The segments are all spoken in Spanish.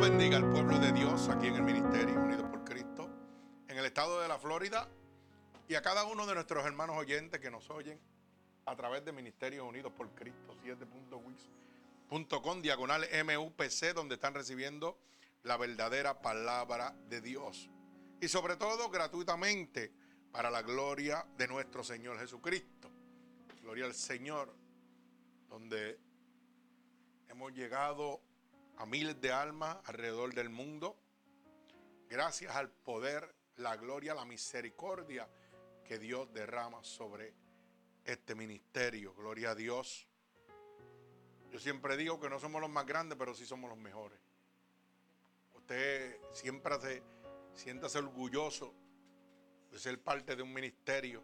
bendiga al pueblo de Dios aquí en el Ministerio Unidos por Cristo, en el estado de la Florida y a cada uno de nuestros hermanos oyentes que nos oyen a través de Ministerios Unidos por Cristo 7.wix.com diagonal MUPC donde están recibiendo la verdadera palabra de Dios y sobre todo gratuitamente para la gloria de nuestro Señor Jesucristo. Gloria al Señor, donde hemos llegado a miles de almas alrededor del mundo, gracias al poder, la gloria, la misericordia que Dios derrama sobre este ministerio. Gloria a Dios. Yo siempre digo que no somos los más grandes, pero sí somos los mejores. Usted siempre se siéntase orgulloso de ser parte de un ministerio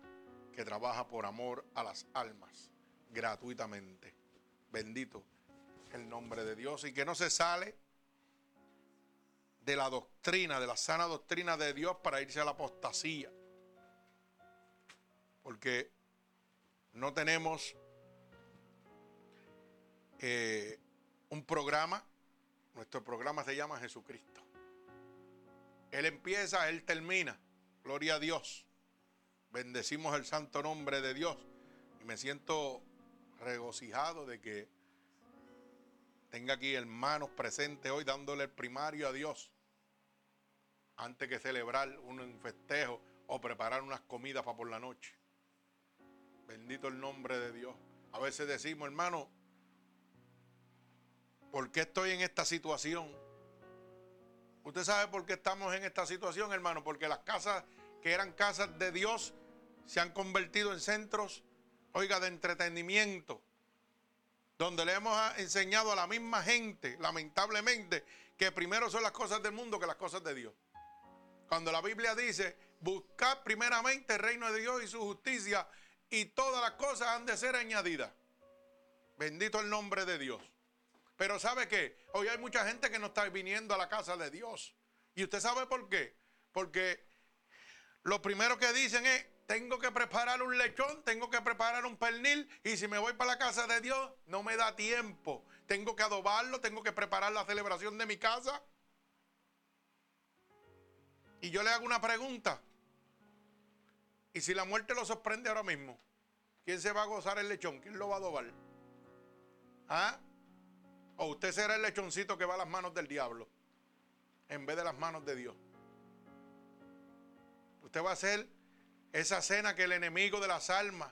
que trabaja por amor a las almas, gratuitamente. Bendito el nombre de Dios y que no se sale de la doctrina, de la sana doctrina de Dios para irse a la apostasía. Porque no tenemos eh, un programa, nuestro programa se llama Jesucristo. Él empieza, Él termina. Gloria a Dios. Bendecimos el santo nombre de Dios. Y me siento regocijado de que tenga aquí hermanos presentes hoy dándole el primario a Dios antes que celebrar un festejo o preparar unas comidas para por la noche. Bendito el nombre de Dios. A veces decimos, hermano, ¿por qué estoy en esta situación? Usted sabe por qué estamos en esta situación, hermano, porque las casas que eran casas de Dios se han convertido en centros, oiga, de entretenimiento donde le hemos enseñado a la misma gente, lamentablemente, que primero son las cosas del mundo que las cosas de Dios. Cuando la Biblia dice, buscad primeramente el reino de Dios y su justicia, y todas las cosas han de ser añadidas. Bendito el nombre de Dios. Pero ¿sabe qué? Hoy hay mucha gente que no está viniendo a la casa de Dios. ¿Y usted sabe por qué? Porque lo primero que dicen es, tengo que preparar un lechón, tengo que preparar un pernil y si me voy para la casa de Dios no me da tiempo. Tengo que adobarlo, tengo que preparar la celebración de mi casa. Y yo le hago una pregunta. ¿Y si la muerte lo sorprende ahora mismo? ¿Quién se va a gozar el lechón? ¿Quién lo va a adobar? ¿Ah? ¿O usted será el lechoncito que va a las manos del diablo en vez de las manos de Dios? Usted va a ser esa cena que el enemigo de las almas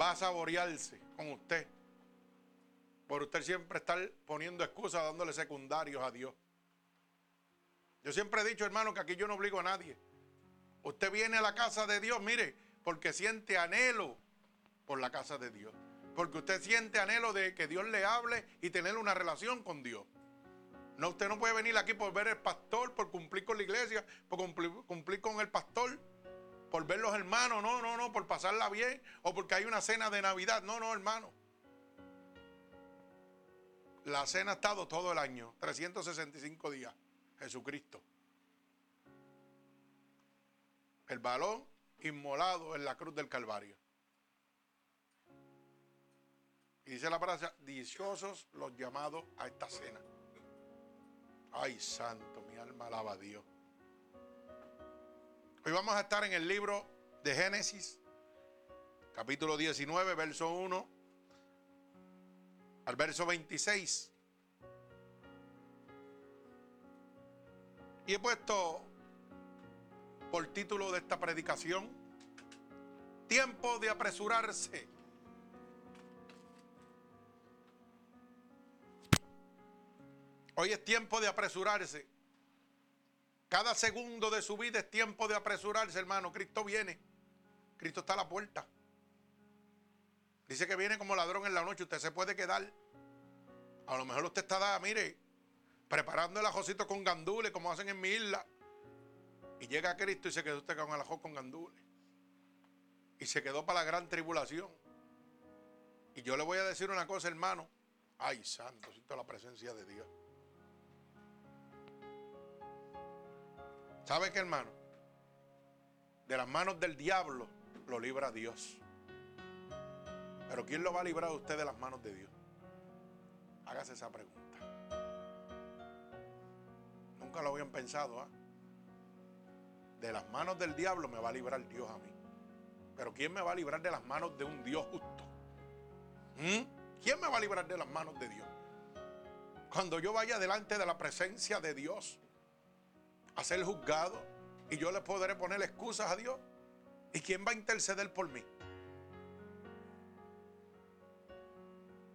va a saborearse con usted. Por usted siempre estar poniendo excusas, dándole secundarios a Dios. Yo siempre he dicho, hermano, que aquí yo no obligo a nadie. Usted viene a la casa de Dios, mire, porque siente anhelo por la casa de Dios. Porque usted siente anhelo de que Dios le hable y tener una relación con Dios. No, usted no puede venir aquí por ver el pastor, por cumplir con la iglesia, por cumplir, cumplir con el pastor por ver los hermanos, no, no, no, por pasarla bien o porque hay una cena de Navidad. No, no, hermano. La cena ha estado todo el año, 365 días. Jesucristo. El balón inmolado en la cruz del Calvario. Y dice la frase, dichosos los llamados a esta cena. Ay, santo, mi alma alaba a Dios. Hoy vamos a estar en el libro de Génesis, capítulo 19, verso 1 al verso 26. Y he puesto por título de esta predicación, tiempo de apresurarse. Hoy es tiempo de apresurarse. Cada segundo de su vida es tiempo de apresurarse, hermano. Cristo viene. Cristo está a la puerta. Dice que viene como ladrón en la noche. Usted se puede quedar. A lo mejor usted está, mire, preparando el ajocito con gandules, como hacen en mi isla. Y llega Cristo y se quedó usted con el ajo con gandules. Y se quedó para la gran tribulación. Y yo le voy a decir una cosa, hermano. Ay, santo, siento la presencia de Dios. ¿Sabe qué, hermano? De las manos del diablo lo libra Dios. Pero ¿quién lo va a librar a usted de las manos de Dios? Hágase esa pregunta. Nunca lo habían pensado. ¿ah? De las manos del diablo me va a librar Dios a mí. Pero ¿quién me va a librar de las manos de un Dios justo? ¿Mm? ¿Quién me va a librar de las manos de Dios? Cuando yo vaya delante de la presencia de Dios a ser juzgado y yo le podré poner excusas a Dios. ¿Y quién va a interceder por mí?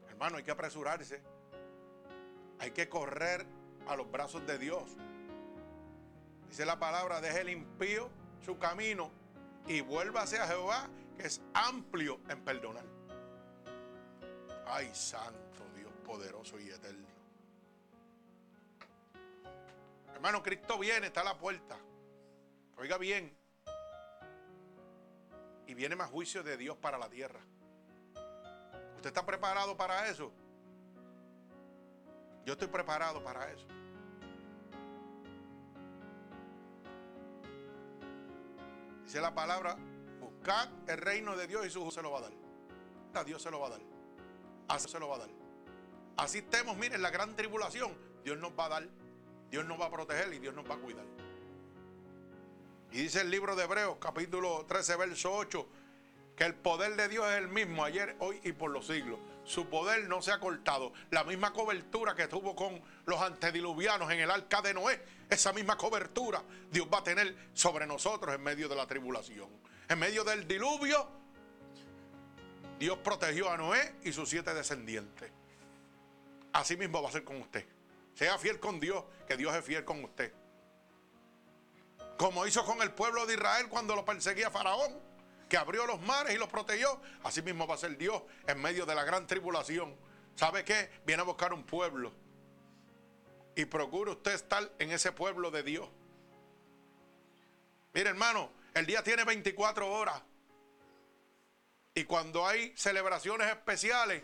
Hermano, hay que apresurarse. Hay que correr a los brazos de Dios. Dice la palabra, deje el impío su camino y vuélvase a Jehová, que es amplio en perdonar. Ay, santo Dios poderoso y eterno. Hermano, Cristo viene, está a la puerta. Oiga bien. Y viene más juicio de Dios para la tierra. ¿Usted está preparado para eso? Yo estoy preparado para eso. Dice la palabra, buscad el reino de Dios y su se lo va a dar. Dios se lo va a dar. Así se lo va a dar. Así estemos, miren, la gran tribulación. Dios nos va a dar. Dios nos va a proteger y Dios nos va a cuidar. Y dice el libro de Hebreos, capítulo 13, verso 8, que el poder de Dios es el mismo ayer, hoy y por los siglos. Su poder no se ha cortado. La misma cobertura que tuvo con los antediluvianos en el arca de Noé, esa misma cobertura Dios va a tener sobre nosotros en medio de la tribulación. En medio del diluvio, Dios protegió a Noé y sus siete descendientes. Así mismo va a ser con usted. Sea fiel con Dios, que Dios es fiel con usted. Como hizo con el pueblo de Israel cuando lo perseguía Faraón que abrió los mares y los protegió, así mismo va a ser Dios en medio de la gran tribulación. ¿Sabe qué? Viene a buscar un pueblo. Y procure usted estar en ese pueblo de Dios. Mire, hermano, el día tiene 24 horas. Y cuando hay celebraciones especiales,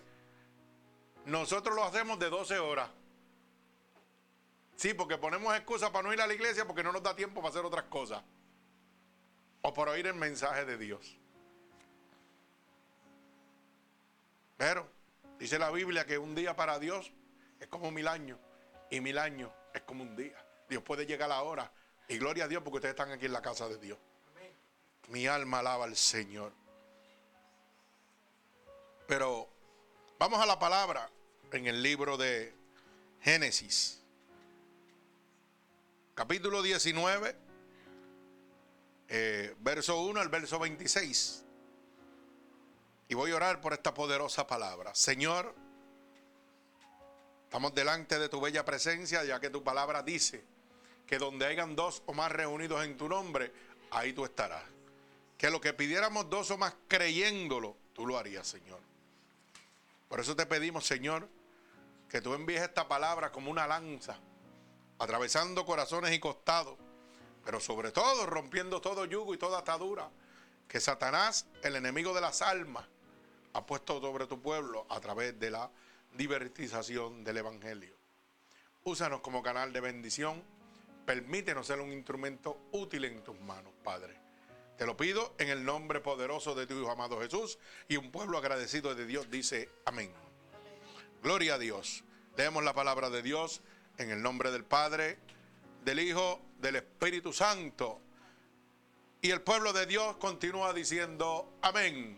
nosotros lo hacemos de 12 horas. Sí, porque ponemos excusas para no ir a la iglesia porque no nos da tiempo para hacer otras cosas o por oír el mensaje de Dios. Pero dice la Biblia que un día para Dios es como mil años y mil años es como un día. Dios puede llegar ahora y gloria a Dios porque ustedes están aquí en la casa de Dios. Mi alma alaba al Señor. Pero vamos a la palabra en el libro de Génesis. Capítulo 19 eh, verso 1 al verso 26. Y voy a orar por esta poderosa palabra. Señor, estamos delante de tu bella presencia, ya que tu palabra dice que donde hayan dos o más reunidos en tu nombre, ahí tú estarás. Que lo que pidiéramos dos o más creyéndolo, tú lo harías, Señor. Por eso te pedimos, Señor, que tú envíes esta palabra como una lanza, atravesando corazones y costados pero sobre todo rompiendo todo yugo y toda atadura que Satanás, el enemigo de las almas, ha puesto sobre tu pueblo a través de la divertización del Evangelio. Úsanos como canal de bendición. Permítenos ser un instrumento útil en tus manos, Padre. Te lo pido en el nombre poderoso de tu Hijo amado Jesús y un pueblo agradecido de Dios dice amén. Gloria a Dios. Leemos la palabra de Dios en el nombre del Padre, del Hijo, del Espíritu Santo. Y el pueblo de Dios continúa diciendo amén.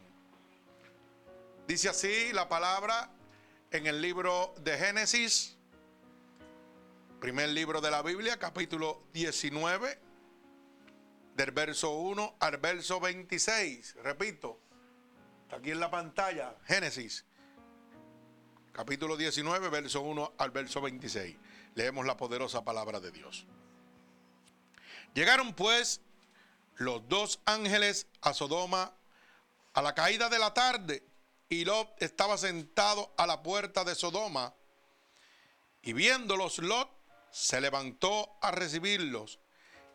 Dice así la palabra en el libro de Génesis, primer libro de la Biblia, capítulo 19, del verso 1 al verso 26. Repito, está aquí en la pantalla, Génesis, capítulo 19, verso 1 al verso 26. Leemos la poderosa palabra de Dios. Llegaron pues los dos ángeles a Sodoma a la caída de la tarde y Lot estaba sentado a la puerta de Sodoma y viéndolos Lot se levantó a recibirlos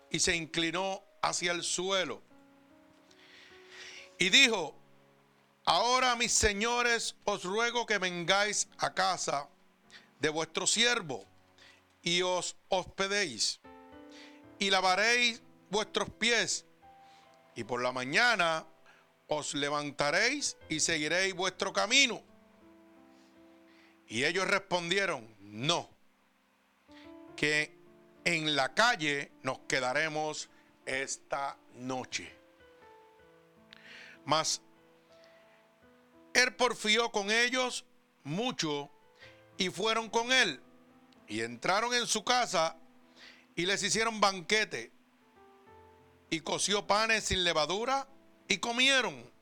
y se inclinó hacia el suelo y dijo, ahora mis señores os ruego que vengáis a casa de vuestro siervo y os hospedéis y lavaréis vuestros pies, y por la mañana os levantaréis y seguiréis vuestro camino. Y ellos respondieron, no, que en la calle nos quedaremos esta noche. Mas él porfió con ellos mucho y fueron con él y entraron en su casa y les hicieron banquete y coció panes sin levadura y comieron.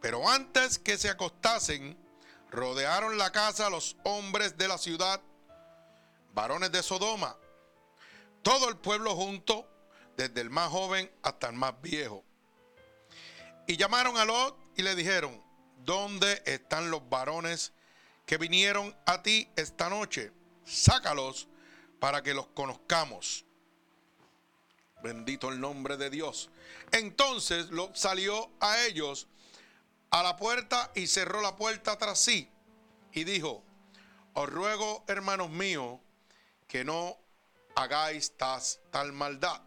Pero antes que se acostasen, rodearon la casa los hombres de la ciudad, varones de Sodoma, todo el pueblo junto, desde el más joven hasta el más viejo. Y llamaron a Lot y le dijeron, ¿dónde están los varones que vinieron a ti esta noche? Sácalos para que los conozcamos. Bendito el nombre de Dios. Entonces Lot salió a ellos a la puerta y cerró la puerta tras sí y dijo, os ruego, hermanos míos, que no hagáis tal maldad.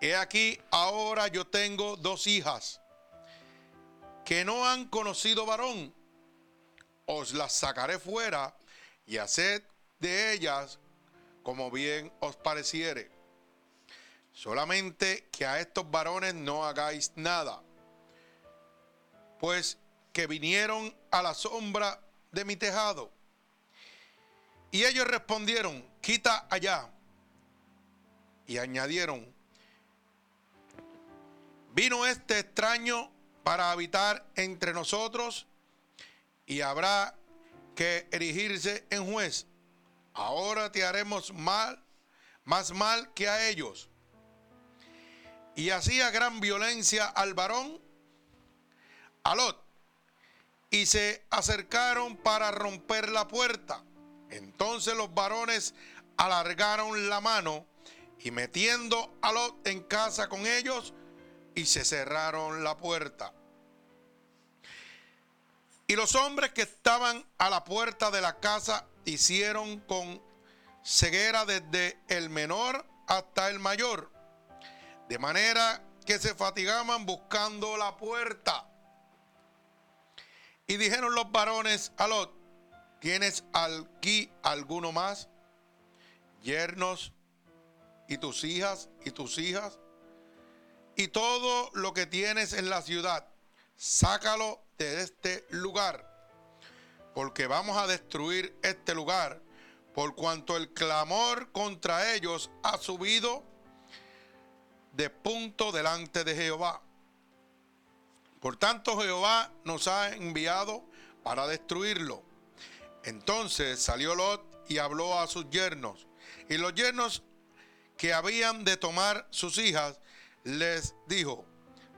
He aquí, ahora yo tengo dos hijas que no han conocido varón. Os las sacaré fuera y haced de ellas como bien os pareciere. Solamente que a estos varones no hagáis nada, pues que vinieron a la sombra de mi tejado. Y ellos respondieron, quita allá. Y añadieron, vino este extraño para habitar entre nosotros y habrá que erigirse en juez. Ahora te haremos mal, más mal que a ellos. Y hacía gran violencia al varón, a Lot, y se acercaron para romper la puerta. Entonces los varones alargaron la mano y metiendo a Lot en casa con ellos, y se cerraron la puerta. Y los hombres que estaban a la puerta de la casa hicieron con ceguera desde el menor hasta el mayor, de manera que se fatigaban buscando la puerta. Y dijeron los varones a Lot, ¿tienes aquí alguno más? Yernos y tus hijas y tus hijas y todo lo que tienes en la ciudad, sácalo de este lugar, porque vamos a destruir este lugar, por cuanto el clamor contra ellos ha subido de punto delante de Jehová. Por tanto, Jehová nos ha enviado para destruirlo. Entonces salió Lot y habló a sus yernos. Y los yernos que habían de tomar sus hijas les dijo,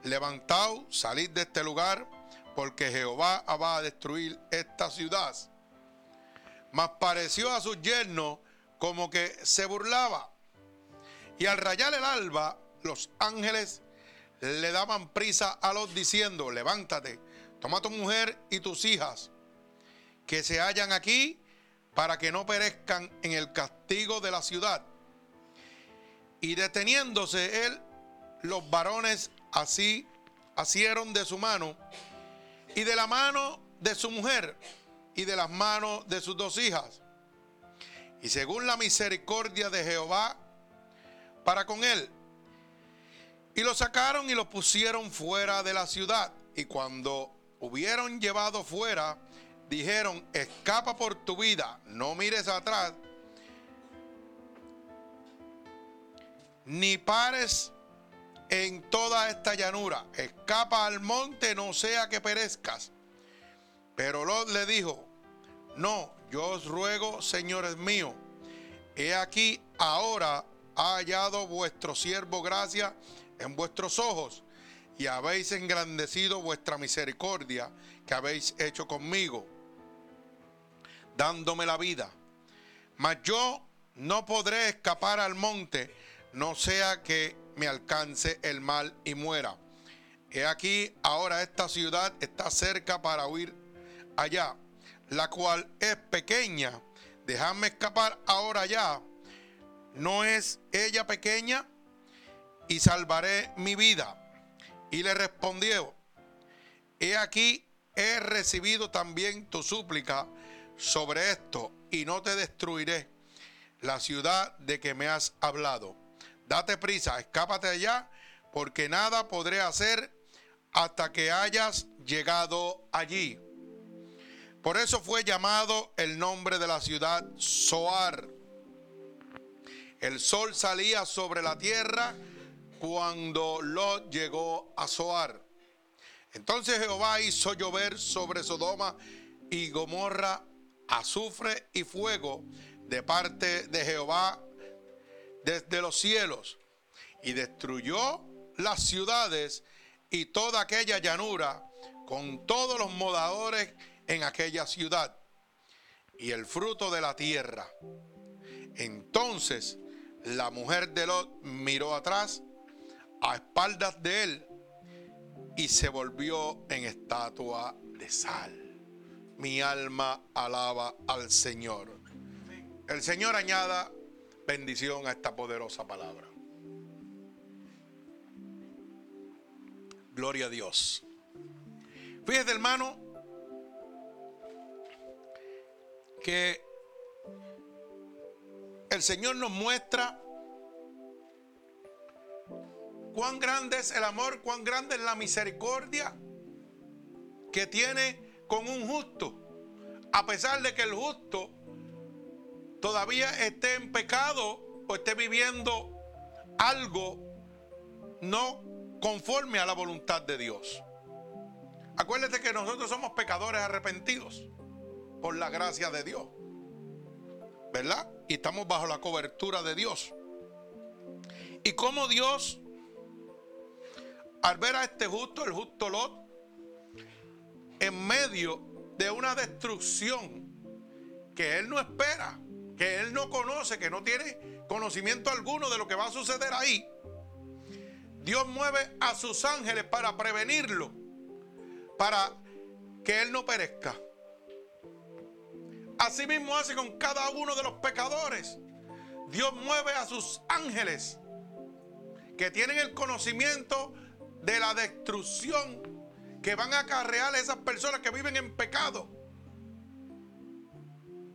levantaos, salid de este lugar, porque Jehová va a destruir esta ciudad. Mas pareció a sus yernos como que se burlaba. Y al rayar el alba, los ángeles le daban prisa a los diciendo, levántate, toma tu mujer y tus hijas, que se hallan aquí, para que no perezcan en el castigo de la ciudad. Y deteniéndose él, los varones así asieron de su mano y de la mano de su mujer y de las manos de sus dos hijas. Y según la misericordia de Jehová para con él. Y lo sacaron y lo pusieron fuera de la ciudad. Y cuando hubieron llevado fuera, dijeron, escapa por tu vida, no mires atrás, ni pares en toda esta llanura. Escapa al monte, no sea que perezcas. Pero Lot le dijo, no, yo os ruego, señores míos, he aquí ahora ha hallado vuestro siervo gracia en vuestros ojos y habéis engrandecido vuestra misericordia que habéis hecho conmigo, dándome la vida. Mas yo no podré escapar al monte, no sea que me alcance el mal y muera. He aquí, ahora esta ciudad está cerca para huir allá, la cual es pequeña. Dejadme escapar ahora ya. ¿No es ella pequeña? Y salvaré mi vida. Y le respondió, he aquí, he recibido también tu súplica sobre esto, y no te destruiré, la ciudad de que me has hablado. Date prisa, escápate allá, porque nada podré hacer hasta que hayas llegado allí. Por eso fue llamado el nombre de la ciudad Soar. El sol salía sobre la tierra cuando Lot llegó a Soar. Entonces Jehová hizo llover sobre Sodoma y Gomorra azufre y fuego de parte de Jehová desde los cielos y destruyó las ciudades y toda aquella llanura con todos los modadores en aquella ciudad y el fruto de la tierra. Entonces la mujer de Lot miró atrás a espaldas de él y se volvió en estatua de sal. Mi alma alaba al Señor. El Señor añada bendición a esta poderosa palabra. Gloria a Dios. Fíjese, hermano, que el Señor nos muestra cuán grande es el amor, cuán grande es la misericordia que tiene con un justo. A pesar de que el justo todavía esté en pecado o esté viviendo algo no conforme a la voluntad de Dios. Acuérdate que nosotros somos pecadores arrepentidos por la gracia de Dios. ¿Verdad? Y estamos bajo la cobertura de Dios. Y como Dios, al ver a este justo, el justo Lot, en medio de una destrucción que él no espera, que él no conoce, que no tiene conocimiento alguno de lo que va a suceder ahí, Dios mueve a sus ángeles para prevenirlo, para que él no perezca. Así mismo hace con cada uno de los pecadores. Dios mueve a sus ángeles que tienen el conocimiento de la destrucción que van a acarrear a esas personas que viven en pecado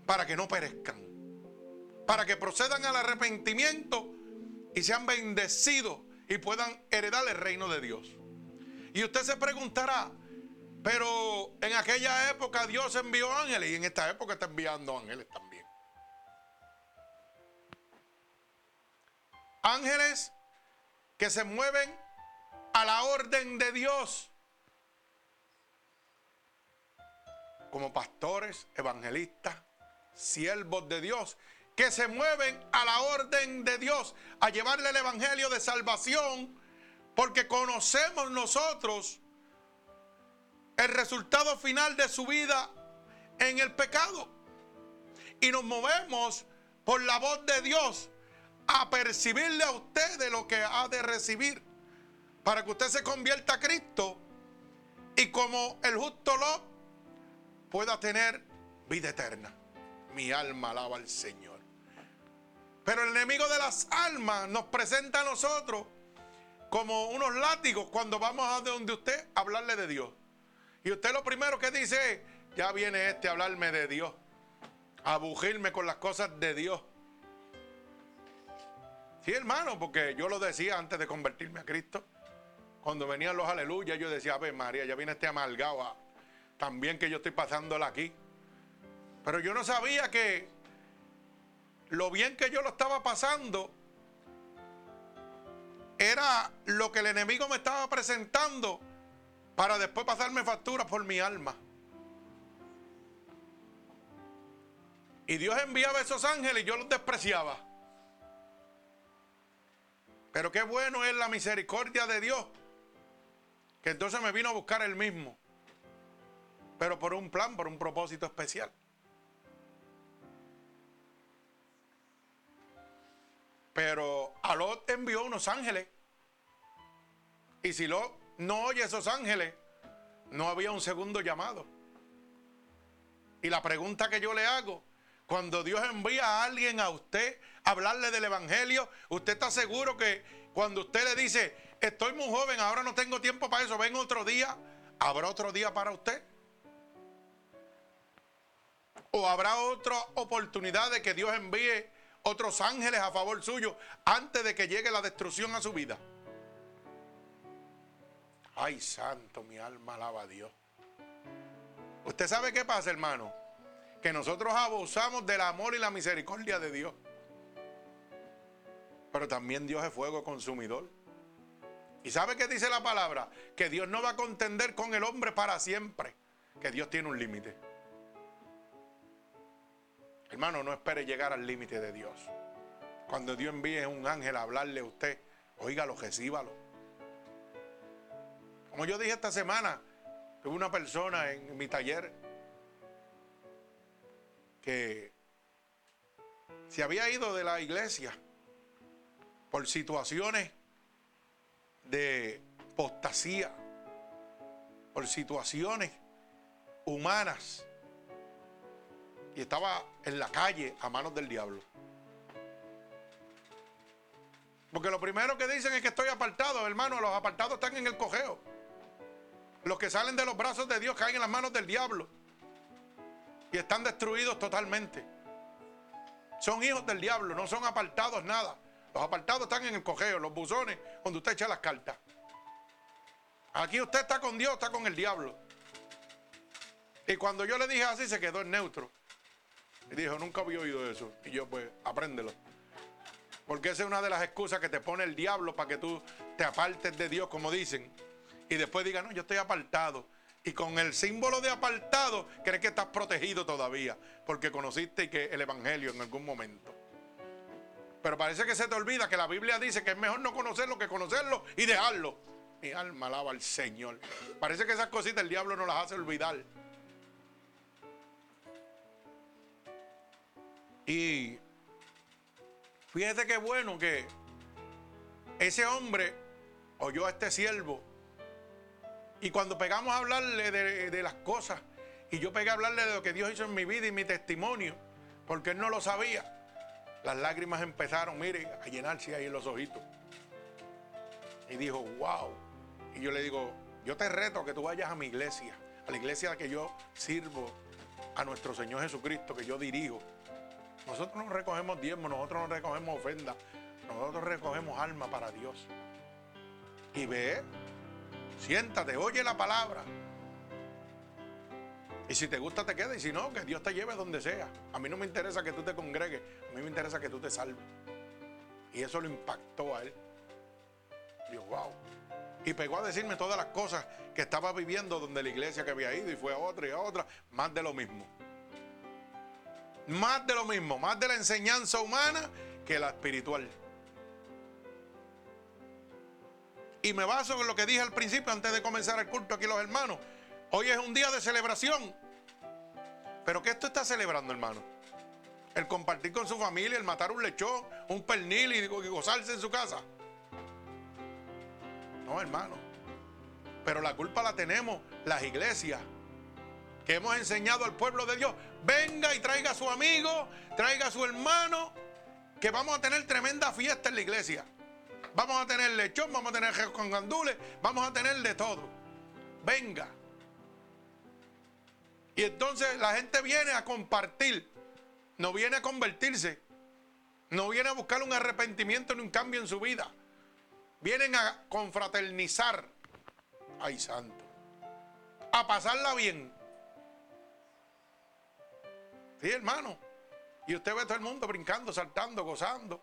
para que no perezcan para que procedan al arrepentimiento y sean bendecidos y puedan heredar el reino de Dios. Y usted se preguntará, pero en aquella época Dios envió ángeles y en esta época está enviando ángeles también. Ángeles que se mueven a la orden de Dios. Como pastores, evangelistas, siervos de Dios que se mueven a la orden de Dios, a llevarle el Evangelio de salvación, porque conocemos nosotros el resultado final de su vida en el pecado. Y nos movemos por la voz de Dios a percibirle a usted de lo que ha de recibir, para que usted se convierta a Cristo y como el justo lo pueda tener vida eterna. Mi alma alaba al Señor. Pero el enemigo de las almas nos presenta a nosotros como unos látigos cuando vamos a donde usted a hablarle de Dios. Y usted lo primero que dice es, ya viene este a hablarme de Dios, a con las cosas de Dios. Sí, hermano, porque yo lo decía antes de convertirme a Cristo. Cuando venían los aleluyas, yo decía, a María, ya viene este amargado. también que yo estoy pasándola aquí. Pero yo no sabía que lo bien que yo lo estaba pasando era lo que el enemigo me estaba presentando para después pasarme facturas por mi alma. Y Dios enviaba esos ángeles y yo los despreciaba. Pero qué bueno es la misericordia de Dios. Que entonces me vino a buscar él mismo. Pero por un plan, por un propósito especial. Pero a Lot envió unos ángeles. Y si Lot no oye esos ángeles, no había un segundo llamado. Y la pregunta que yo le hago, cuando Dios envía a alguien a usted a hablarle del Evangelio, ¿usted está seguro que cuando usted le dice, estoy muy joven, ahora no tengo tiempo para eso, ven otro día, ¿habrá otro día para usted? ¿O habrá otra oportunidad de que Dios envíe otros ángeles a favor suyo antes de que llegue la destrucción a su vida. Ay, santo, mi alma alaba a Dios. ¿Usted sabe qué pasa, hermano? Que nosotros abusamos del amor y la misericordia de Dios. Pero también Dios es fuego consumidor. ¿Y sabe qué dice la palabra? Que Dios no va a contender con el hombre para siempre. Que Dios tiene un límite. Hermano, no espere llegar al límite de Dios. Cuando Dios envíe un ángel a hablarle a usted, oígalo, recíbalo. Como yo dije esta semana, tuve una persona en mi taller que se había ido de la iglesia por situaciones de postasía, por situaciones humanas. Y estaba en la calle a manos del diablo. Porque lo primero que dicen es que estoy apartado, hermano. Los apartados están en el cojeo. Los que salen de los brazos de Dios caen en las manos del diablo. Y están destruidos totalmente. Son hijos del diablo, no son apartados nada. Los apartados están en el cogeo, los buzones, donde usted echa las cartas. Aquí usted está con Dios, está con el diablo. Y cuando yo le dije así, se quedó en neutro. Y dijo, nunca había oído eso. Y yo, pues, apréndelo. Porque esa es una de las excusas que te pone el diablo para que tú te apartes de Dios, como dicen. Y después diga, no, yo estoy apartado. Y con el símbolo de apartado, crees que estás protegido todavía. Porque conociste que el Evangelio en algún momento. Pero parece que se te olvida que la Biblia dice que es mejor no conocerlo que conocerlo y dejarlo. Mi alma alaba al Señor. Parece que esas cositas el diablo no las hace olvidar. Y fíjate qué bueno que ese hombre oyó a este siervo. Y cuando pegamos a hablarle de, las cosas, y yo pegué a hablarle de lo que Dios hizo en mi vida y mi testimonio, porque él no lo sabía. Las lágrimas empezaron, mire, a llenarse ahí en los ojitos. Y dijo, wow. Y yo le digo, yo te reto que tú vayas a mi iglesia, a la iglesia que yo sirvo, a nuestro Señor Jesucristo, que yo dirijo. Nosotros no recogemos diezmos, nosotros no recogemos ofrendas, nosotros recogemos alma para Dios. Y ve, siéntate, oye la palabra. Y si te gusta, te queda. Y si no, que Dios te lleve donde sea. A mí no me interesa que tú te congregues. A mí me interesa que tú te salves. Y eso lo impactó a él. Dios, wow. Y pegó a decirme todas las cosas que estaba viviendo donde la iglesia que había ido y fue a otra y a otra. Más de lo mismo. Más de lo mismo. Más de la enseñanza humana que la espiritual. Y me baso en lo que dije al principio antes de comenzar el culto aquí los hermanos. Hoy es un día de celebración. Pero ¿qué esto está celebrando, hermano? El compartir con su familia, el matar un lechón, un pernil y gozarse en su casa. No, hermano. Pero la culpa la tenemos las iglesias que hemos enseñado al pueblo de Dios. Venga y traiga a su amigo, traiga a su hermano, que vamos a tener tremenda fiesta en la iglesia. Vamos a tener lechón, vamos a tener con gandules, vamos a tener de todo. Venga. Y entonces la gente viene a compartir, no viene a convertirse, no viene a buscar un arrepentimiento ni un cambio en su vida. Vienen a confraternizar. Ay, santo. A pasarla bien. Sí, hermano. Y usted ve todo el mundo brincando, saltando, gozando.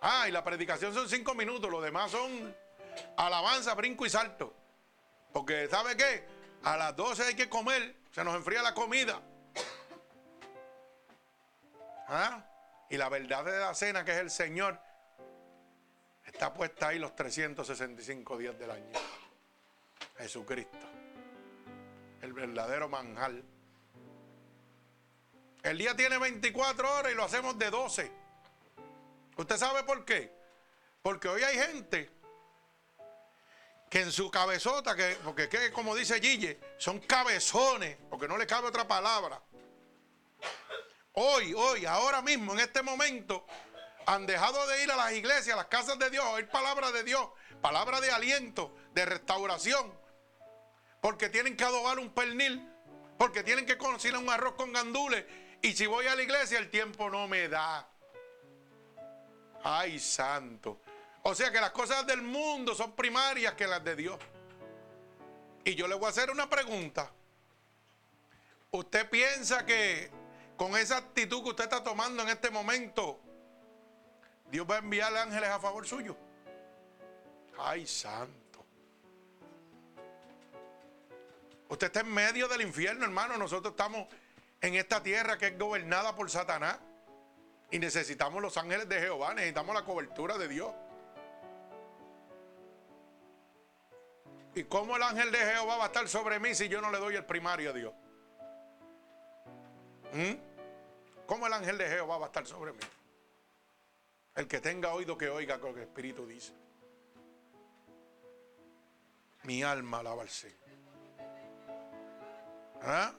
Ah, y la predicación son cinco minutos, lo demás son alabanza, brinco y salto. Porque, ¿sabe qué? A las 12 hay que comer se nos enfría la comida. ¿Ah? Y la verdad de la cena, que es el Señor, está puesta ahí los 365 días del año. Jesucristo. El verdadero manjar. El día tiene 24 horas y lo hacemos de 12. ¿Usted sabe por qué? Porque hoy hay gente que en su cabezota, que, porque que, como dice Gille, son cabezones, porque no le cabe otra palabra. Hoy, hoy, ahora mismo, en este momento, han dejado de ir a las iglesias, a las casas de Dios, a oír palabra de Dios, palabra de aliento, de restauración, porque tienen que adobar un pernil, porque tienen que cocinar un arroz con gandules, y si voy a la iglesia el tiempo no me da. Ay, santo. O sea que las cosas del mundo son primarias que las de Dios. Y yo le voy a hacer una pregunta. ¿Usted piensa que con esa actitud que usted está tomando en este momento, Dios va a enviar ángeles a favor suyo? Ay, santo. Usted está en medio del infierno, hermano. Nosotros estamos en esta tierra que es gobernada por Satanás. Y necesitamos los ángeles de Jehová, necesitamos la cobertura de Dios. ¿Y cómo el ángel de Jehová va a estar sobre mí si yo no le doy el primario a Dios? ¿Mm? ¿Cómo el ángel de Jehová va a estar sobre mí? El que tenga oído que oiga lo que el Espíritu dice. Mi alma alaba al. ¿Ah?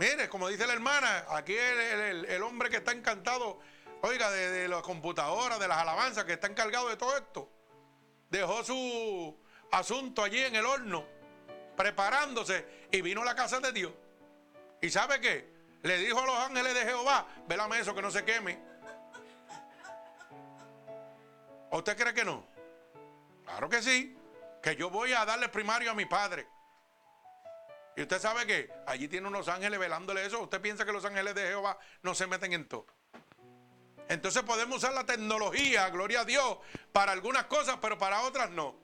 Mire, como dice la hermana, aquí el, hombre que está encantado, oiga, de, de las computadoras, de las alabanzas, que está encargado de todo esto, dejó su asunto allí en el horno, preparándose, y vino a la casa de Dios. ¿Y sabe qué? Le dijo a los ángeles de Jehová, velame eso que no se queme. ¿O usted cree que no? Claro que sí, que yo voy a darle primario a mi padre. Y usted sabe que allí tiene unos ángeles velándole eso. ¿Usted piensa que los ángeles de Jehová no se meten en todo? Entonces podemos usar la tecnología, gloria a Dios, para algunas cosas, pero para otras no.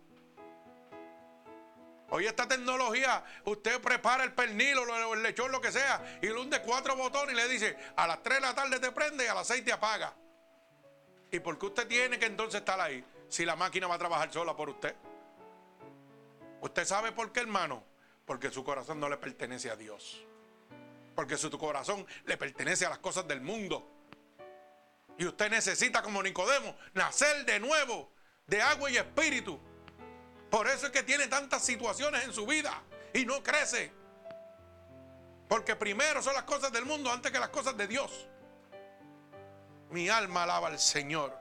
Hoy esta tecnología, usted prepara el pernil o el lechón, lo que sea, y le hunde cuatro botones y le dice, a las 3 de la tarde te prende y a las 6 te apaga. ¿Y por qué usted tiene que entonces estar ahí si la máquina va a trabajar sola por usted? ¿Usted sabe por qué, hermano? Porque su corazón no le pertenece a Dios. Porque su corazón le pertenece a las cosas del mundo. Y usted necesita, como Nicodemo, nacer de nuevo, de agua y espíritu. Por eso es que tiene tantas situaciones en su vida y no crece. Porque primero son las cosas del mundo antes que las cosas de Dios. Mi alma alaba al Señor.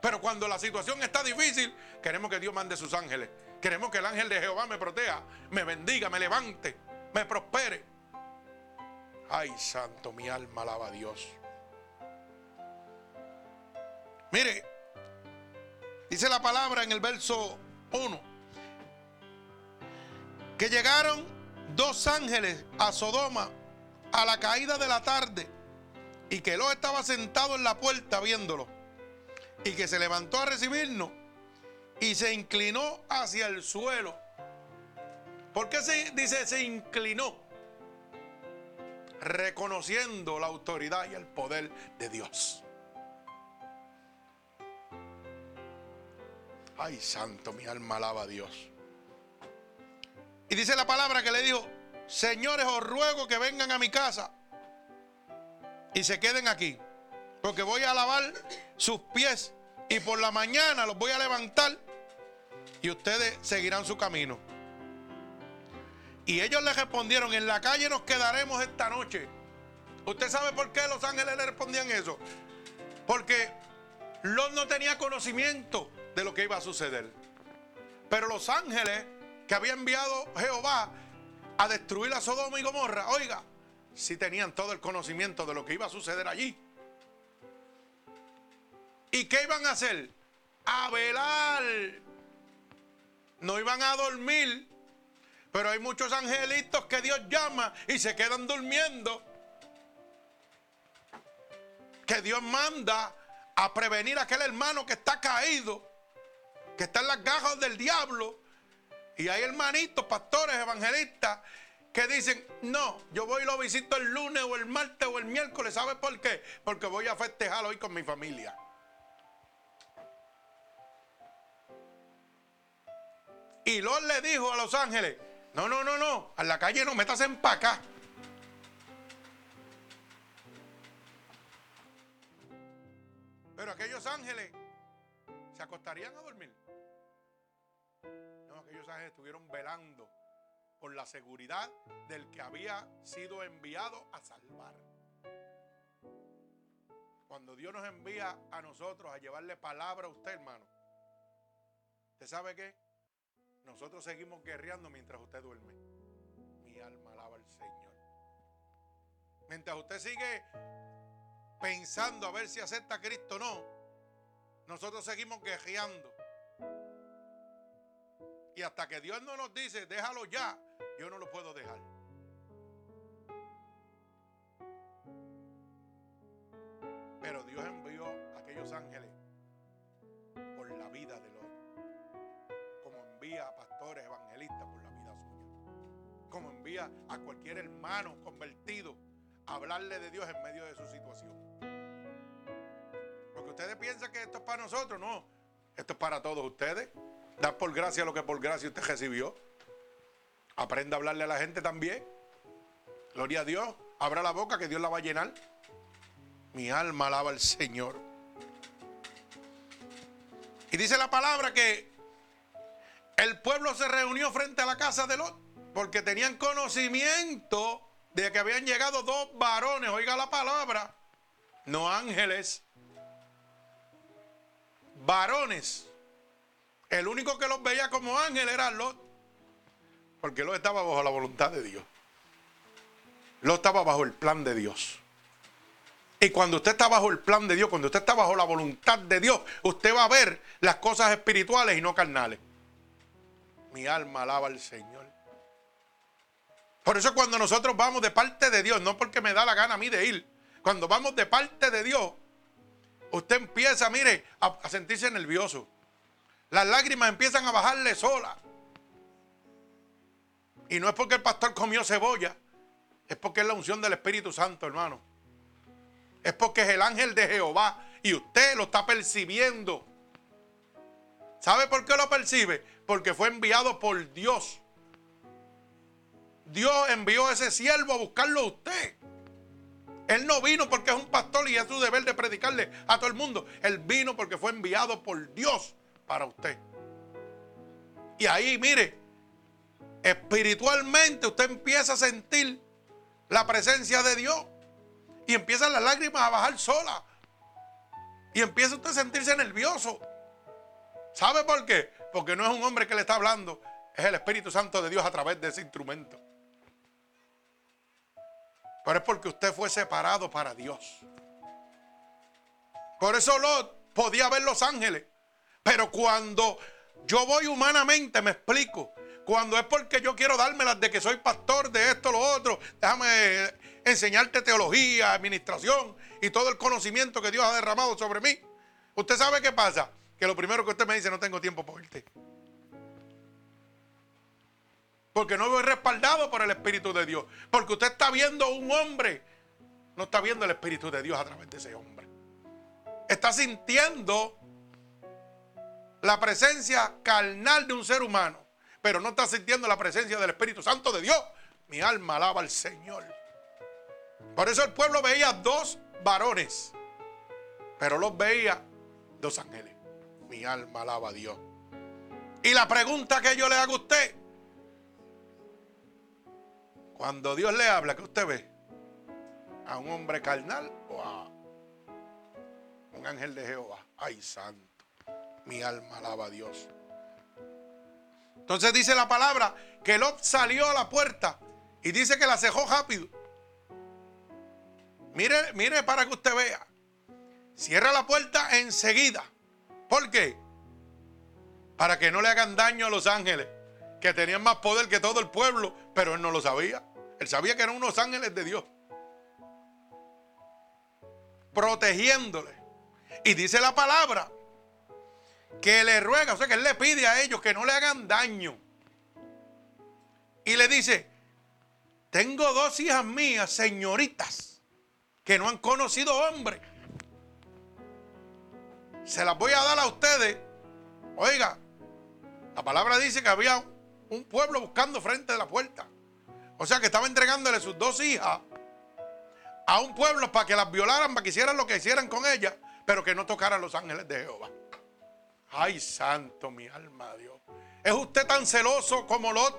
Pero cuando la situación está difícil, queremos que Dios mande sus ángeles. Queremos que el ángel de Jehová me proteja, me bendiga, me levante, me prospere. Ay, santo, mi alma alaba a Dios. Mire, dice la palabra en el verso 1 que llegaron dos ángeles a Sodoma a la caída de la tarde y que Lot estaba sentado en la puerta viéndolo y que se levantó a recibirnos y se inclinó hacia el suelo. ¿Por qué se dice se inclinó? Reconociendo la autoridad y el poder de Dios. Ay, santo, mi alma alaba a Dios. Y dice la palabra que le dijo, señores, os ruego que vengan a mi casa y se queden aquí, porque voy a lavar sus pies y por la mañana los voy a levantar y ustedes seguirán su camino. Y ellos le respondieron, en la calle nos quedaremos esta noche. ¿Usted sabe por qué los ángeles le respondían eso? Porque Lot no tenía conocimiento de lo que iba a suceder. Pero los ángeles que había enviado Jehová a destruir a Sodoma y Gomorra, oiga, si tenían todo el conocimiento de lo que iba a suceder allí. ¿Y qué iban a hacer? A velar. No iban a dormir. Pero hay muchos angelitos que Dios llama y se quedan durmiendo. Que Dios manda a prevenir a aquel hermano que está caído, que está en las gajas del diablo y hay hermanitos, pastores, evangelistas, que dicen, no, yo voy y lo visito el lunes o el martes o el miércoles. ¿Sabe por qué? Porque voy a festejar hoy con mi familia. Y Lord le dijo a los ángeles, no, no, no, no, a la calle no metas en acá. Pero aquellos ángeles se acostarían a dormir aquellos ángeles estuvieron velando por la seguridad del que había sido enviado a salvar. Cuando Dios nos envía a nosotros a llevarle palabra a usted, hermano, ¿usted sabe qué? Nosotros seguimos guerreando mientras usted duerme. Mi alma alaba al Señor. Mientras usted sigue pensando a ver si acepta a Cristo o no, nosotros seguimos guerreando. Y hasta que Dios no nos dice, déjalo ya, yo no lo puedo dejar. Como envía a cualquier hermano convertido a hablarle de Dios en medio de su situación. Porque ustedes piensan que esto es para nosotros, no, esto es para todos ustedes. Da por gracia lo que por gracia usted recibió. Aprenda a hablarle a la gente también. Gloria a Dios. Abra la boca que Dios la va a llenar. Mi alma alaba al Señor. Y dice la palabra que el pueblo se reunió frente a la casa de Lot porque tenían conocimiento de que habían llegado dos varones, oiga la palabra, no ángeles, varones. El único que los veía como ángel era Lot, porque Lot estaba bajo la voluntad de Dios. Lot estaba bajo el plan de Dios. Y cuando usted está bajo el plan de Dios, cuando usted está bajo la voluntad de Dios, usted va a ver las cosas espirituales y no carnales. Mi alma alaba al Señor. Por eso cuando nosotros vamos de parte de Dios, no porque me da la gana a mí de ir, cuando vamos de parte de Dios, usted empieza, mire, a, sentirse nervioso. Las lágrimas empiezan a bajarle sola. Y no es porque el pastor comió cebolla, es porque es la unción del Espíritu Santo, hermano. Es porque es el ángel de Jehová y usted lo está percibiendo. ¿Sabe por qué lo percibe? Porque fue enviado por Dios. Dios envió a ese siervo a buscarlo a usted. Él no vino porque es un pastor y es su deber de predicarle a todo el mundo. Él vino porque fue enviado por Dios para usted. Y ahí, mire, espiritualmente usted empieza a sentir la presencia de Dios. Y empiezan las lágrimas a bajar sola. Y empieza usted a sentirse nervioso. ¿Sabe por qué? Porque no es un hombre que le está hablando, es el Espíritu Santo de Dios a través de ese instrumento. Pero es porque usted fue separado para Dios. Por eso Lot podía ver los ángeles. Pero cuando yo voy humanamente, me explico. Cuando es porque yo quiero dármelas de que soy pastor de esto, lo otro, déjame enseñarte teología, administración y todo el conocimiento que Dios ha derramado sobre mí. ¿Usted sabe qué pasa? Que lo primero que usted me dice, no tengo tiempo para irte. Porque no voy respaldado por el Espíritu de Dios. Porque usted está viendo un hombre. No está viendo el Espíritu de Dios a través de ese hombre. Está sintiendo la presencia carnal de un ser humano. Pero no está sintiendo la presencia del Espíritu Santo de Dios. Mi alma alaba al Señor. Por eso el pueblo veía dos varones. Pero los veía dos ángeles. Mi alma alaba a Dios. Y la pregunta que yo le hago a usted cuando Dios le habla, ¿qué usted ve? ¿A un hombre carnal o a un ángel de Jehová? Ay, santo. Mi alma alaba a Dios. Entonces dice la palabra que Lot salió a la puerta y dice que la cejó rápido. Mire, mire para que usted vea. Cierra la puerta enseguida. ¿Por qué? Para que no le hagan daño a los ángeles, que tenían más poder que todo el pueblo, pero él no lo sabía. Él sabía que eran unos ángeles de Dios. Protegiéndole. Y dice la palabra que le ruega, o sea que él le pide a ellos que no le hagan daño. Y le dice, tengo dos hijas mías, señoritas, que no han conocido hombre. Se las voy a dar a ustedes. Oiga, la palabra dice que había un pueblo buscando frente de la puerta. O sea que estaba entregándole sus dos hijas a un pueblo para que las violaran, para que hicieran lo que hicieran con ellas, pero que no tocaran los ángeles de Jehová. Ay, santo, mi alma, Dios. ¿Es usted tan celoso como Lot?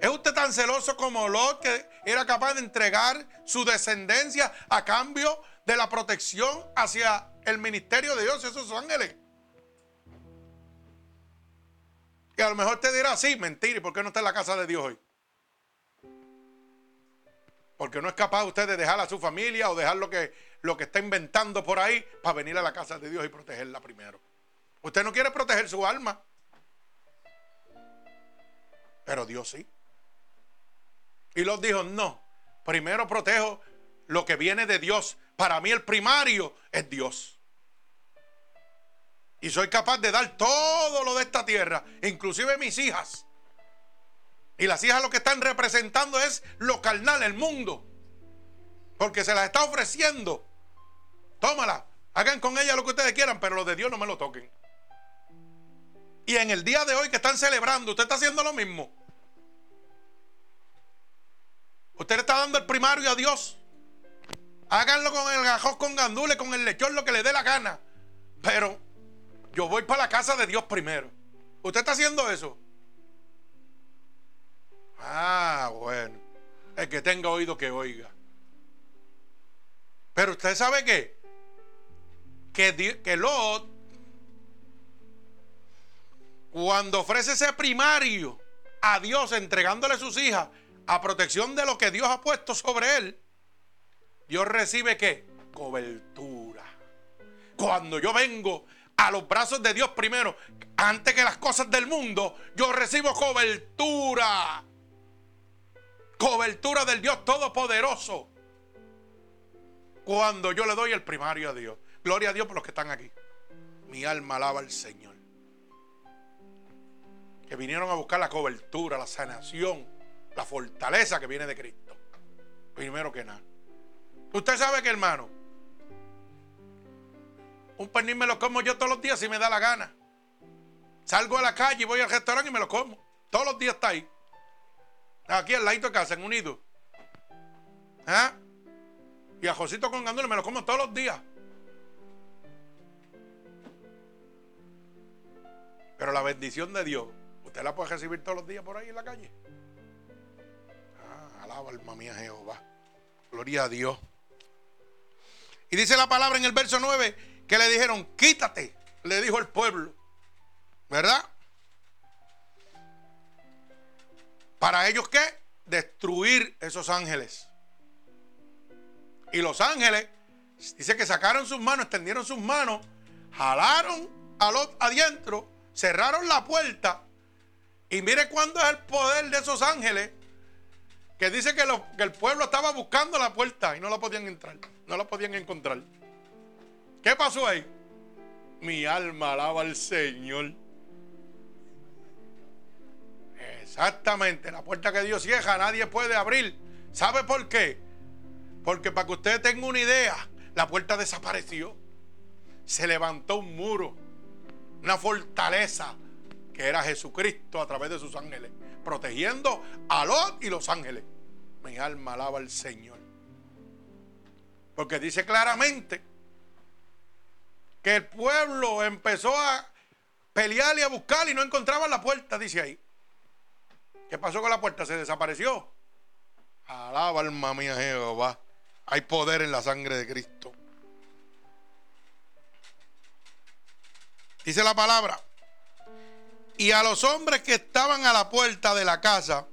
¿Es usted tan celoso como Lot que era capaz de entregar su descendencia a cambio de la protección hacia el ministerio de Dios y esos ángeles? Y a lo mejor te dirá, sí, mentira, ¿y por qué no está en la casa de Dios hoy? Porque no es capaz usted de dejar a su familia o dejar lo que, lo que está inventando por ahí para venir a la casa de Dios y protegerla primero. Usted no quiere proteger su alma. Pero Dios sí. Y los dijo, no, primero protejo lo que viene de Dios. Para mí el primario es Dios. Y soy capaz de dar todo lo de esta tierra, inclusive mis hijas. Y las hijas lo que están representando es lo carnal, el mundo. Porque se las está ofreciendo. Tómala. Hagan con ella lo que ustedes quieran, pero lo de Dios no me lo toquen. Y en el día de hoy que están celebrando, usted está haciendo lo mismo. Usted le está dando el primario a Dios. Háganlo con el gajos con gandule, con el lechón, lo que le dé la gana. Pero yo voy para la casa de Dios primero. ¿Usted está haciendo eso? Ah, bueno. El que tenga oído que oiga. Pero usted sabe qué? Que, que Lot, cuando ofrece ese primario a Dios entregándole sus hijas a protección de lo que Dios ha puesto sobre él, Dios recibe qué? Cobertura. Cuando yo vengo a los brazos de Dios primero, antes que las cosas del mundo, yo recibo cobertura cobertura del Dios Todopoderoso. Cuando yo le doy el primario a Dios. Gloria a Dios por los que están aquí. Mi alma alaba al Señor. Que vinieron a buscar la cobertura, la sanación, la fortaleza que viene de Cristo. Primero que nada. Usted sabe que, hermano, un pernil me lo como yo todos los días si me da la gana. Salgo a la calle voy al restaurante y me lo como. Todos los días está ahí. Aquí al ladito de casa, en Unido. ¿Ah? Y a Josito con gandules me lo como todos los días. Pero la bendición de Dios, usted la puede recibir todos los días por ahí en la calle. Ah, alaba alma mía Jehová. Gloria a Dios. Y dice la palabra en el verso 9 que le dijeron, quítate, le dijo el pueblo. ¿Verdad? ¿Para ellos qué? Destruir esos ángeles. Y los ángeles, dice que sacaron sus manos, extendieron sus manos, jalaron a los adentro, cerraron la puerta. Y mire cuándo es el poder de esos ángeles, que dice que, que el pueblo estaba buscando la puerta y no la podían entrar, no la podían encontrar. ¿Qué pasó ahí? Mi alma alaba al Señor. Exactamente, la puerta que Dios cierra nadie puede abrir. ¿Sabe por qué? Porque para que usted tenga una idea, la puerta desapareció. Se levantó un muro, una fortaleza que era Jesucristo a través de sus ángeles, protegiendo a Lot y los ángeles. Mi alma alaba al Señor. Porque dice claramente que el pueblo empezó a pelear y a buscar y no encontraba la puerta, dice ahí. ¿Qué pasó con la puerta? Se desapareció. Alaba alma mía Jehová. Hay poder en la sangre de Cristo. Dice la palabra. Y a los hombres que estaban a la puerta de la casa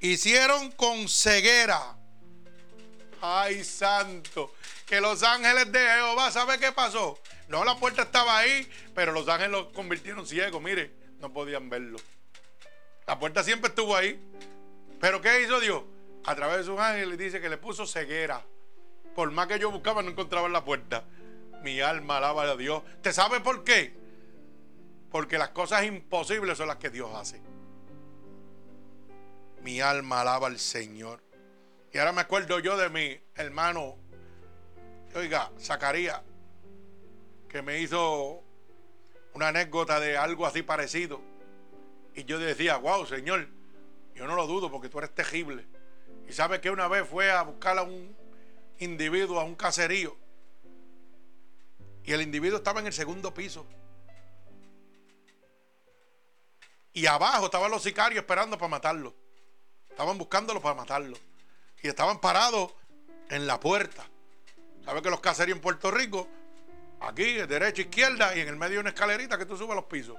hicieron con ceguera. Ay, santo. Que los ángeles de Jehová, ¿sabe qué pasó? No, la puerta estaba ahí, pero los ángeles los convirtieron ciegos. Mire, no podían verlo. La puerta siempre estuvo ahí. Pero ¿qué hizo Dios? A través de sus ángeles dice que le puso ceguera. Por más que yo buscaba, no encontraba la puerta. Mi alma alaba a Dios. ¿Te sabe por qué? Porque las cosas imposibles son las que Dios hace. Mi alma alaba al Señor. Y ahora me acuerdo yo de mi hermano, oiga, Zacarías, que me hizo una anécdota de algo así parecido. Y yo decía, wow, Señor, yo no lo dudo porque tú eres terrible. Y sabe que una vez fue a buscar a un individuo a un caserío. Y el individuo estaba en el segundo piso. Y abajo estaban los sicarios esperando para matarlo. Estaban buscándolo para matarlo. Y estaban parados en la puerta. ¿Sabe que los caseríos en Puerto Rico, aquí, derecha, izquierda, y en el medio una escalerita que tú subes los pisos?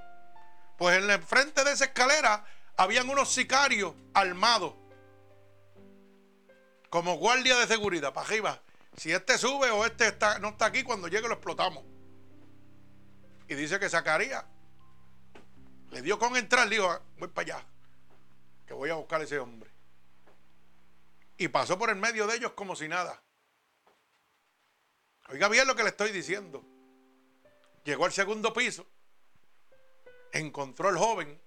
Pues en el frente de esa escalera habían unos sicarios armados. como guardia de seguridad, para arriba. Si este sube o este está, no está aquí, cuando llegue lo explotamos. Y dice que Zacarías le dio con entrar, le dijo, voy para allá, que voy a buscar a ese hombre. Y pasó por el medio de ellos como si nada. Oiga bien lo que le estoy diciendo. Llegó al segundo piso, encontró al joven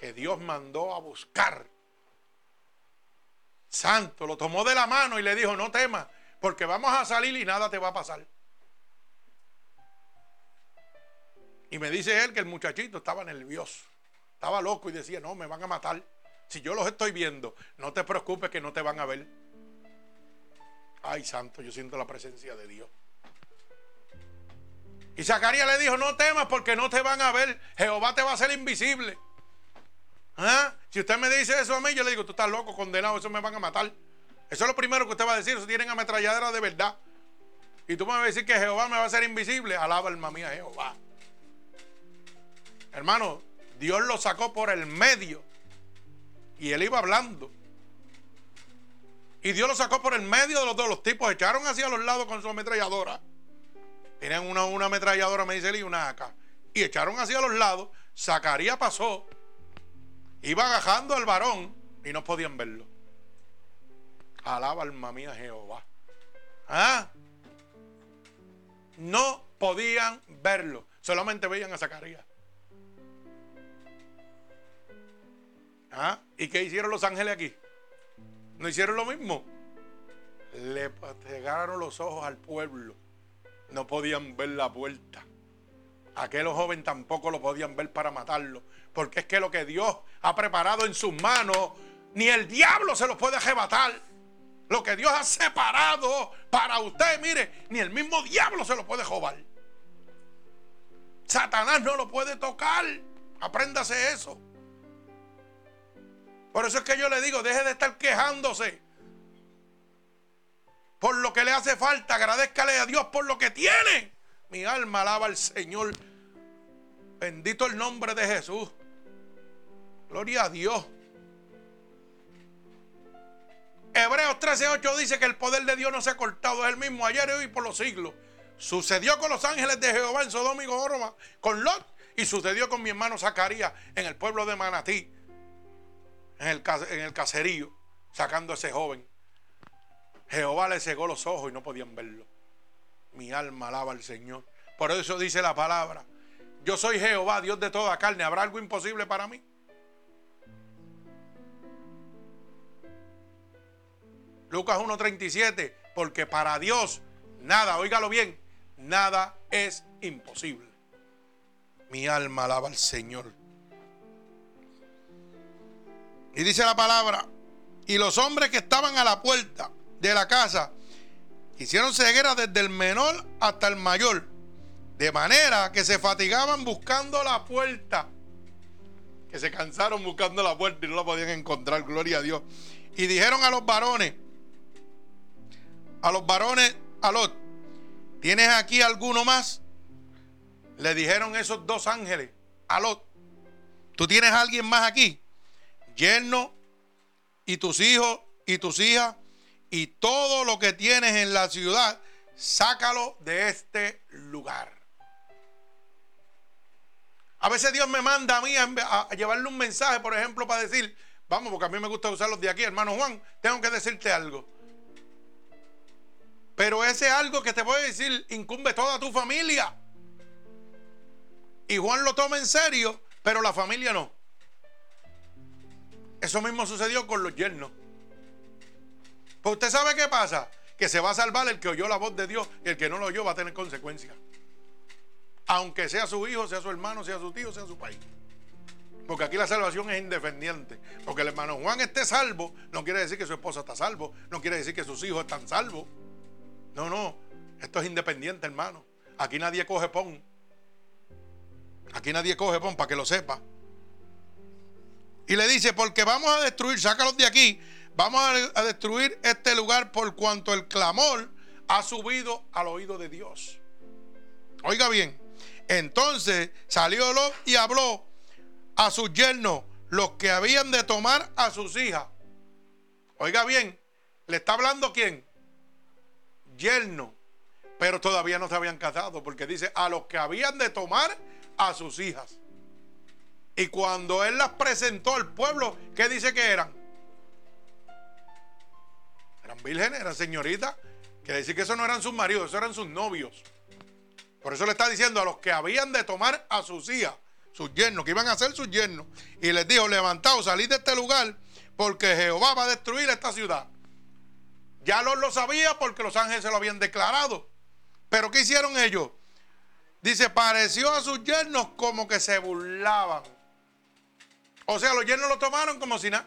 que Dios mandó a buscar. Santo, lo tomó de la mano y le dijo, no temas, porque vamos a salir y nada te va a pasar. Y me dice él que el muchachito estaba nervioso, estaba loco y decía, no, me van a matar. Si yo los estoy viendo, no te preocupes que no te van a ver. Ay, santo, yo siento la presencia de Dios. Y Zacarías le dijo, no temas porque no te van a ver. Jehová te va a hacer invisible. ¿Ah? Si usted me dice eso a mí, yo le digo, tú estás loco, condenado, eso me van a matar. Eso es lo primero que usted va a decir, eso tienen ametralladera de verdad. Y tú me vas a decir que Jehová me va a hacer invisible. Alaba alma mía Jehová. Hermano, Dios lo sacó por el medio. Y él iba hablando. Y Dios lo sacó por el medio de los dos. Los tipos echaron hacia los lados con su ametralladora. Tenían una, una ametralladora, me dice él, y una acá. Y echaron hacia los lados. Zacarías pasó. Iba agajando al varón y no podían verlo. Alaba alma mía Jehová. ¿Ah? No podían verlo. Solamente veían a Zacarías. ¿Ah? ¿Y qué hicieron los ángeles aquí? ¿No hicieron lo mismo? Le pegaron los ojos al pueblo. No podían ver la puerta. Aquel joven tampoco lo podían ver para matarlo. Porque es que lo que Dios ha preparado en sus manos, ni el diablo se lo puede arrebatar. Lo que Dios ha separado para usted, mire, ni el mismo diablo se lo puede robar. Satanás no lo puede tocar. Apréndase eso. Por eso es que yo le digo, deje de estar quejándose. Por lo que le hace falta, agradezcale a Dios por lo que tiene. Mi alma alaba al Señor. Bendito el nombre de Jesús. Gloria a Dios. Hebreos 13:8 dice que el poder de Dios no se ha cortado, es el mismo ayer y hoy por los siglos. Sucedió con los ángeles de Jehová en Sodoma y Gomorra, con Lot, y sucedió con mi hermano Zacarías en el pueblo de Manatí en el, en el caserío, sacando a ese joven. Jehová le cegó los ojos y no podían verlo. Mi alma alaba al Señor. Por eso dice la palabra. Yo soy Jehová, Dios de toda carne. ¿Habrá algo imposible para mí? Lucas 1.37. Porque para Dios nada, óigalo bien, nada es imposible. Mi alma alaba al Señor. Y dice la palabra, y los hombres que estaban a la puerta de la casa hicieron ceguera desde el menor hasta el mayor, de manera que se fatigaban buscando la puerta, que se cansaron buscando la puerta y no la podían encontrar, gloria a Dios. Y dijeron a los varones, a los varones, a Lot, ¿tienes aquí alguno más? Le dijeron esos dos ángeles, a Lot, ¿tú tienes alguien más aquí? yerno y tus hijos y tus hijas y todo lo que tienes en la ciudad, sácalo de este lugar. A veces Dios me manda a mí a, llevarle un mensaje, por ejemplo, para decir, vamos, porque a mí me gusta usarlos de aquí, hermano Juan, tengo que decirte algo. Pero ese algo que te voy a decir incumbe toda tu familia. Y Juan lo toma en serio, pero la familia no. Eso mismo sucedió con los yernos. Pues usted sabe qué pasa. Que se va a salvar el que oyó la voz de Dios y el que no lo oyó va a tener consecuencias. Aunque sea su hijo, sea su hermano, sea su tío, sea su país. Porque aquí la salvación es independiente. Porque el hermano Juan esté salvo, no quiere decir que su esposa está salvo, no quiere decir que sus hijos están salvos. No, no. Esto es independiente, hermano. Aquí nadie coge pon. Aquí nadie coge pon para que lo sepa. Y le dice, porque vamos a destruir, sácalos de aquí, vamos a, destruir este lugar por cuanto el clamor ha subido al oído de Dios. Oiga bien, entonces salió Lot y habló a sus yernos, los que habían de tomar a sus hijas. Oiga bien, ¿Le está hablando quién? Yerno. Pero todavía no se habían casado, porque dice a los que habían de tomar a sus hijas. Y cuando él las presentó al pueblo, ¿qué dice que eran? Eran vírgenes, eran señoritas. Quiere decir que esos no eran sus maridos, esos eran sus novios. Por eso le está diciendo a los que habían de tomar a sus hijas, sus yernos, que iban a ser sus yernos. Y les dijo, levantaos, salid de este lugar, porque Jehová va a destruir esta ciudad. Ya los lo sabía porque los ángeles se lo habían declarado. Pero ¿qué hicieron ellos? Dice, pareció a sus yernos como que se burlaban. O sea, los yernos lo tomaron como si nada.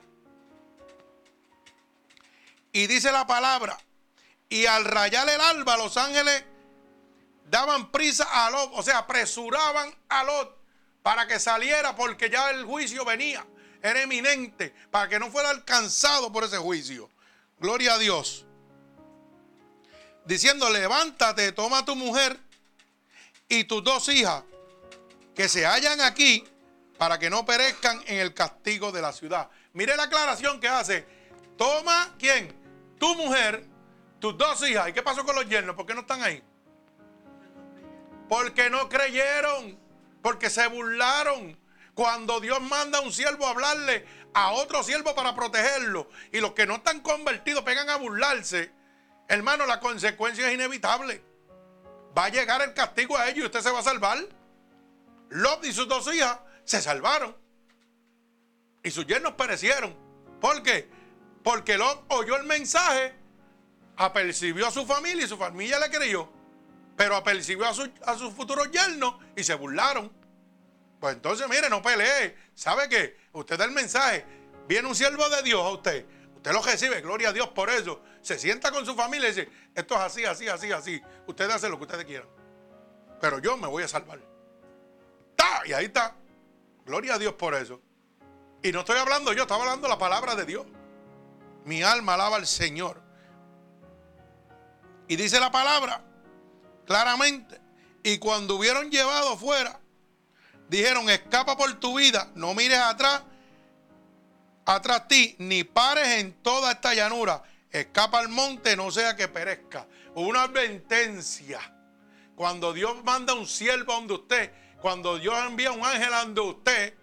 Y dice la palabra, y al rayar el alba, los ángeles daban prisa a Lot, o sea, apresuraban a Lot para que saliera porque ya el juicio venía, era eminente, para que no fuera alcanzado por ese juicio. Gloria a Dios. Diciendo, levántate, toma tu mujer y tus dos hijas que se hallan aquí para que no perezcan en el castigo de la ciudad. Mire la aclaración que hace. Toma, ¿quién? Tu mujer, tus dos hijas. ¿Y qué pasó con los yernos? ¿Por qué no están ahí? Porque no creyeron, porque se burlaron. Cuando Dios manda a un siervo a hablarle a otro siervo para protegerlo y los que no están convertidos pegan a burlarse, hermano, la consecuencia es inevitable. Va a llegar el castigo a ellos y usted se va a salvar. Lot y sus dos hijas se salvaron. Y sus yernos perecieron. ¿Por qué? Porque Lot oyó el mensaje, apercibió a su familia y su familia le creyó. Pero apercibió a, su, a sus futuros yernos y se burlaron. Pues entonces, mire, no pelee. ¿Sabe qué? Usted da el mensaje. Viene un siervo de Dios a usted. Usted lo recibe, gloria a Dios por eso. Se sienta con su familia y dice, esto es así, así, así, así. Usted hace lo que ustedes quieran. Pero yo me voy a salvar. ¡Ta! Y ahí está. Gloria a Dios por eso. Y no estoy hablando yo, estaba hablando la palabra de Dios. Mi alma alaba al Señor. Y dice la palabra claramente. Y cuando hubieron llevado fuera, dijeron, escapa por tu vida, no mires atrás, atrás ti, ni pares en toda esta llanura. Escapa al monte, no sea que perezca. Una advertencia. Cuando Dios manda un siervo donde usted, cuando Dios envía un ángel ante usted,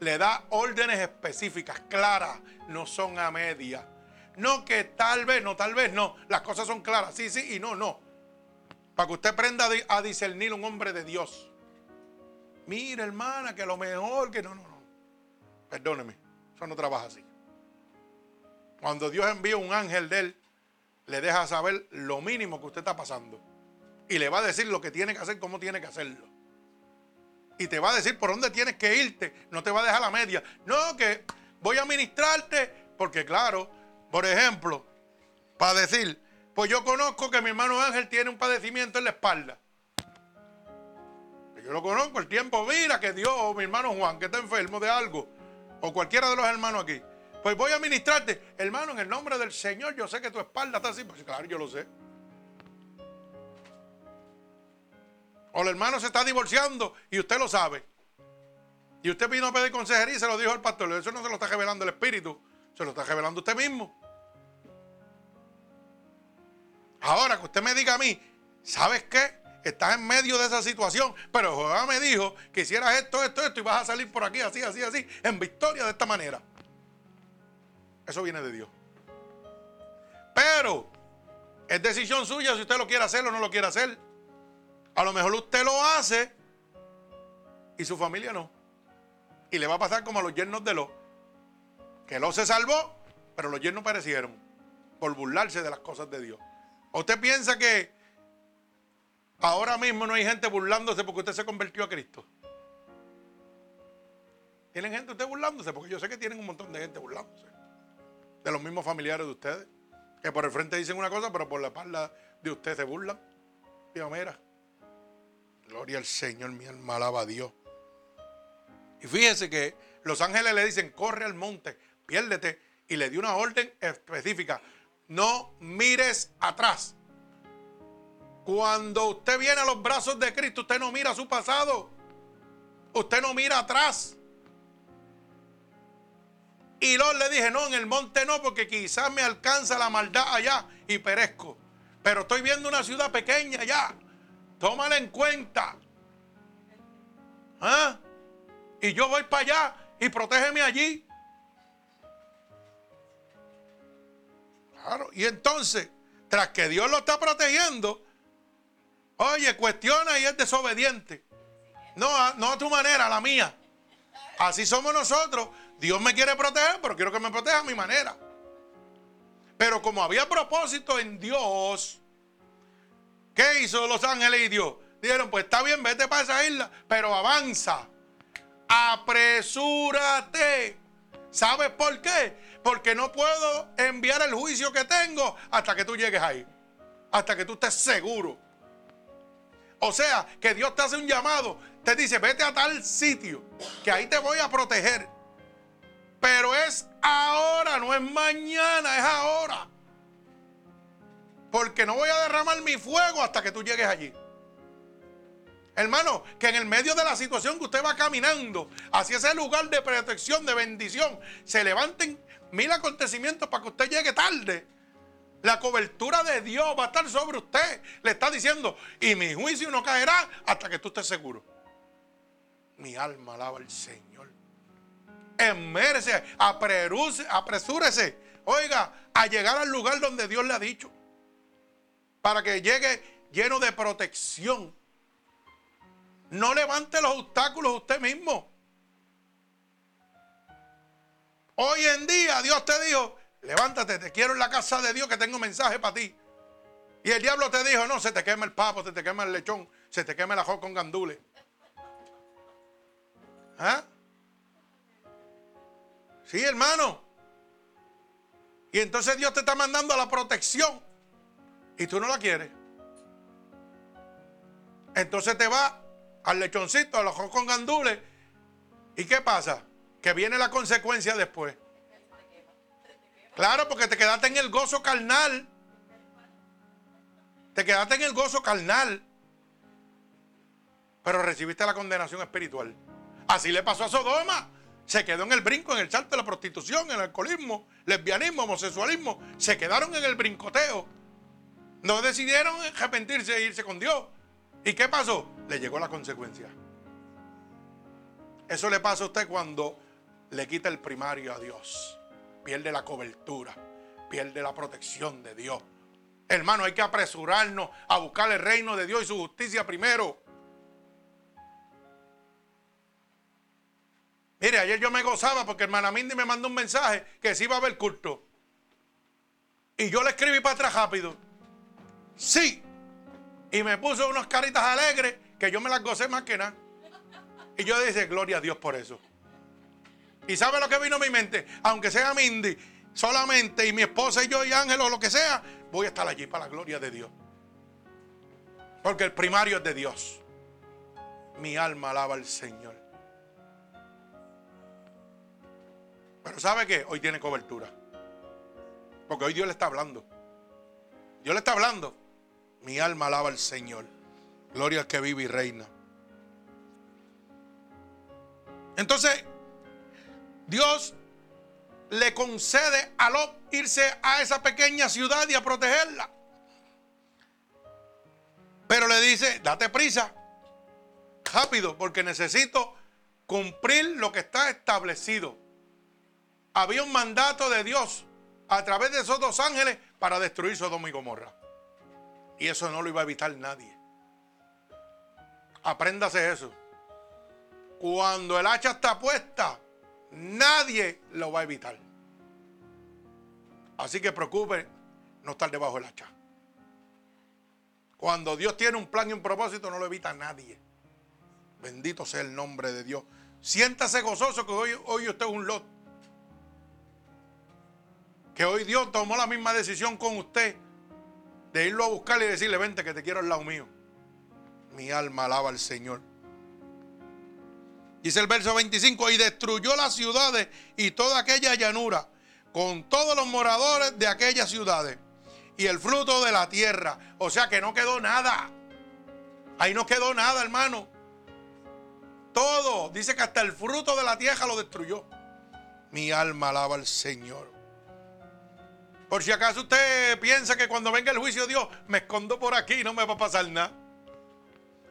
le da órdenes específicas, claras, no son a media. No que tal vez, no, tal vez no. Las cosas son claras, sí, sí y no, no. Para que usted aprenda a discernir un hombre de Dios. Mira, hermana, que lo mejor que no, no, no. Perdóneme, eso no trabaja así. Cuando Dios envía un ángel de él, le deja saber lo mínimo que usted está pasando. Y le va a decir lo que tiene que hacer, cómo tiene que hacerlo y te va a decir por dónde tienes que irte. No te va a dejar la media. No, que voy a ministrarte. Porque claro, por ejemplo, para decir, pues yo conozco que mi hermano Ángel tiene un padecimiento en la espalda. Yo lo conozco, el tiempo, mira que Dios, o mi hermano Juan, que está enfermo de algo, o cualquiera de los hermanos aquí. Pues voy a ministrarte, hermano, en el nombre del Señor, yo sé que tu espalda está así. Pues claro, yo lo sé. O el hermano se está divorciando y usted lo sabe. Y usted vino a pedir consejería y se lo dijo al pastor. Eso no se lo está revelando el Espíritu, se lo está revelando usted mismo. Ahora que usted me diga a mí, ¿sabes qué? Estás en medio de esa situación, pero Jehová me dijo que hicieras esto, esto, esto y vas a salir por aquí así, así, así, en victoria de esta manera. Eso viene de Dios. Pero es decisión suya si usted lo quiere hacer o no lo quiere hacer. A lo mejor usted lo hace y su familia no. Y le va a pasar como a los yernos de Lot. Que Lot se salvó, pero los yernos perecieron por burlarse de las cosas de Dios. ¿Usted piensa que ahora mismo no hay gente burlándose porque usted se convirtió a Cristo? ¿Tienen gente usted burlándose? Porque yo sé que tienen un montón de gente burlándose. De los mismos familiares de ustedes. Que por el frente dicen una cosa, pero por la espalda de usted se burlan. Digo, mira, Gloria al Señor, mi alma alaba a Dios. Y fíjese que los ángeles le dicen, corre al monte, piérdete. Y le dio una orden específica. No mires atrás. Cuando usted viene a los brazos de Cristo, usted no mira su pasado. Usted no mira atrás. Y Lot le dije, no, en el monte no, porque quizás me alcanza la maldad allá y perezco. Pero estoy viendo una ciudad pequeña allá. Tómala en cuenta. ¿Ah? Y yo voy para allá y protégeme allí. Claro. Y entonces, tras que Dios lo está protegiendo, oye, cuestiona y es desobediente. No, no a tu manera, a la mía. Así somos nosotros. Dios me quiere proteger, pero quiero que me proteja a mi manera. Pero como había propósito en Dios, ¿qué hizo los ángeles y Dios? Dijeron, pues está bien, vete para esa isla, pero avanza. Apresúrate. ¿Sabes por qué? Porque no puedo enviar el juicio que tengo hasta que tú llegues ahí. Hasta que tú estés seguro. O sea, que Dios te hace un llamado. Te dice, vete a tal sitio, que ahí te voy a proteger. Pero es ahora, no es mañana, es ahora. Porque no voy a derramar mi fuego hasta que tú llegues allí. Hermano, que en el medio de la situación que usted va caminando hacia ese lugar de protección, de bendición, se levanten mil acontecimientos para que usted llegue tarde. La cobertura de Dios va a estar sobre usted. Le está diciendo, y mi juicio no caerá hasta que tú estés seguro. Mi alma alaba al Señor. Emérese, apresúrese, oiga, a llegar al lugar donde Dios le ha dicho. Para que llegue lleno de protección. No levante los obstáculos usted mismo. Hoy en día Dios te dijo, levántate, te quiero en la casa de Dios que tengo un mensaje para ti. Y el diablo te dijo, no, se te quema el papo, se te quema el lechón, se te quema el ajo con gandules. ¿Ah? Sí, hermano. Y entonces Dios te está mandando la protección y tú no la quieres. Entonces te va al lechoncito, al ojo con gandules. ¿Y qué pasa? Que viene la consecuencia después. Claro, porque te quedaste en el gozo carnal. Te quedaste en el gozo carnal. Pero recibiste la condenación espiritual. Así le pasó a Sodoma. Se quedó en el brinco, en el salto de la prostitución, el alcoholismo, lesbianismo, homosexualismo. Se quedaron en el brincoteo. No decidieron arrepentirse e irse con Dios. ¿Y qué pasó? Le llegó la consecuencia. Eso le pasa a usted cuando le quita el primario a Dios. Pierde la cobertura, pierde la protección de Dios. Hermano, hay que apresurarnos a buscar el reino de Dios y su justicia primero. Mire, ayer yo me gozaba porque hermana Mindy me mandó un mensaje que sí iba a haber culto. Y yo le escribí para atrás rápido. Sí. Y me puso unas caritas alegres que yo me las gocé más que nada. Y yo dije, gloria a Dios por eso. ¿Y sabe lo que vino a mi mente? Aunque sea Mindy, solamente y mi esposa y yo y Ángel o lo que sea, voy a estar allí para la gloria de Dios. Porque el primario es de Dios. Mi alma alaba al Señor. Pero ¿sabe qué? Hoy tiene cobertura. Porque hoy Dios le está hablando. Dios le está hablando. Mi alma alaba al Señor. Gloria al que vive y reina. Entonces, Dios le concede a Lot irse a esa pequeña ciudad y a protegerla. Pero le dice, date prisa, rápido, porque necesito cumplir lo que está establecido había un mandato de Dios a través de esos dos ángeles para destruir Sodoma y Gomorra. Y eso no lo iba a evitar nadie. Apréndase eso. Cuando el hacha está puesta, nadie lo va a evitar. Así que preocupe no estar debajo del hacha. Cuando Dios tiene un plan y un propósito, no lo evita nadie. Bendito sea el nombre de Dios. Siéntase gozoso que hoy, hoy usted es un lot que hoy Dios tomó la misma decisión con usted de irlo a buscar y decirle, vente que te quiero al lado mío. Mi alma alaba al Señor. Dice el verso 25, y destruyó las ciudades y toda aquella llanura, con todos los moradores de aquellas ciudades, y el fruto de la tierra. O sea que no quedó nada. Ahí no quedó nada, hermano. Todo. Dice que hasta el fruto de la tierra lo destruyó. Mi alma alaba al Señor. Por si acaso usted piensa que cuando venga el juicio de Dios me escondo por aquí y no me va a pasar nada.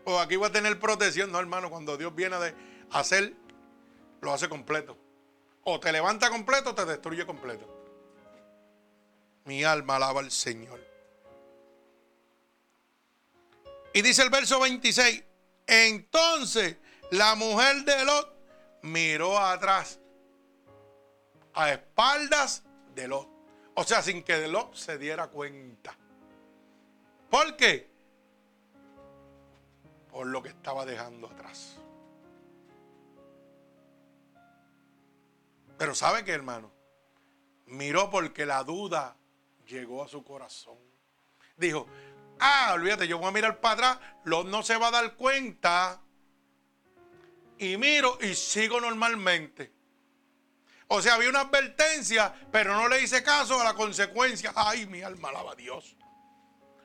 O aquí voy a tener protección. No, hermano, cuando Dios viene a hacer, lo hace completo. O te levanta completo o te destruye completo. Mi alma alaba al Señor. Y dice el verso 26, entonces la mujer de Lot miró atrás, a espaldas de Lot. O sea, sin que Lot se diera cuenta. ¿Por qué? Por lo que estaba dejando atrás. Pero ¿sabe qué, hermano? Miró porque la duda llegó a su corazón. Dijo, ah, olvídate, yo voy a mirar para atrás, Lot no se va a dar cuenta. Y miro y sigo normalmente. O sea, había una advertencia, pero no le hice caso a la consecuencia. Ay, mi alma alaba a Dios.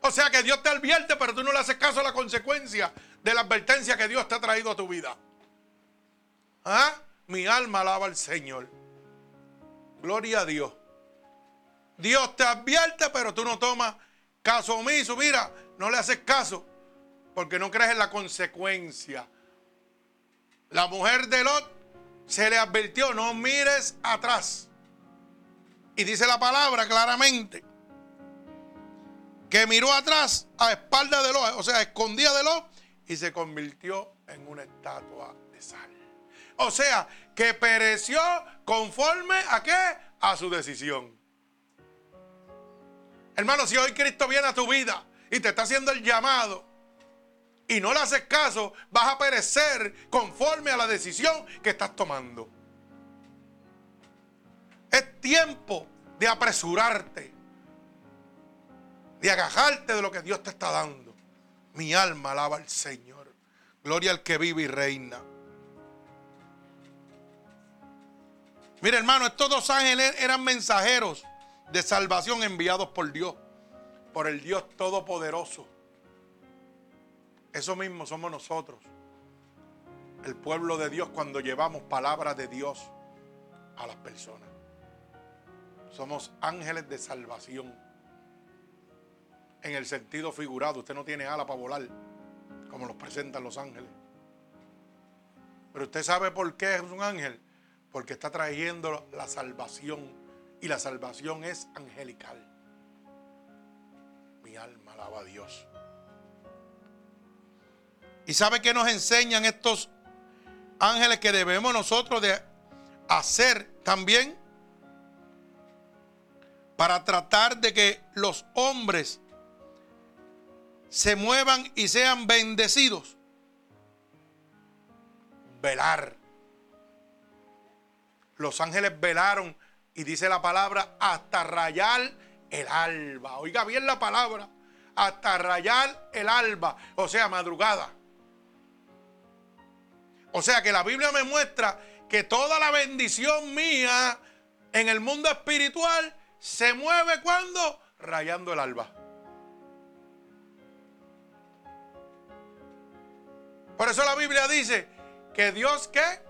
O sea que Dios te advierte, pero tú no le haces caso a la consecuencia de la advertencia que Dios te ha traído a tu vida. ¿Ah? Mi alma alaba al Señor. Gloria a Dios. Dios te advierte, pero tú no tomas caso omiso. Mira, no le haces caso porque no crees en la consecuencia. La mujer de Lot se le advirtió, no mires atrás. Y dice la palabra claramente que miró atrás a espalda de Lot, o sea, escondía de Lot y se convirtió en una estatua de sal. O sea, que pereció conforme a qué? A su decisión. Hermano, si hoy Cristo viene a tu vida y te está haciendo el llamado y no le haces caso, vas a perecer conforme a la decisión que estás tomando. Es tiempo de apresurarte, de agajarte de lo que Dios te está dando. Mi alma alaba al Señor. Gloria al que vive y reina. Mira, hermano, estos dos ángeles eran mensajeros de salvación enviados por Dios, por el Dios Todopoderoso. Eso mismo somos nosotros, el pueblo de Dios, cuando llevamos palabras de Dios a las personas. Somos ángeles de salvación. En el sentido figurado, usted no tiene ala para volar, como los presentan los ángeles. Pero usted sabe por qué es un ángel, porque está trayendo la salvación y la salvación es angelical. Mi alma alaba a Dios. ¿Y sabe qué nos enseñan estos ángeles que debemos nosotros de hacer también? Para tratar de que los hombres se muevan y sean bendecidos. Velar. Los ángeles velaron y dice la palabra hasta rayar el alba. Oiga bien la palabra. Hasta rayar el alba. O sea, madrugada. O sea que la Biblia me muestra que toda la bendición mía en el mundo espiritual se mueve cuando rayando el alba. Por eso la Biblia dice que Dios que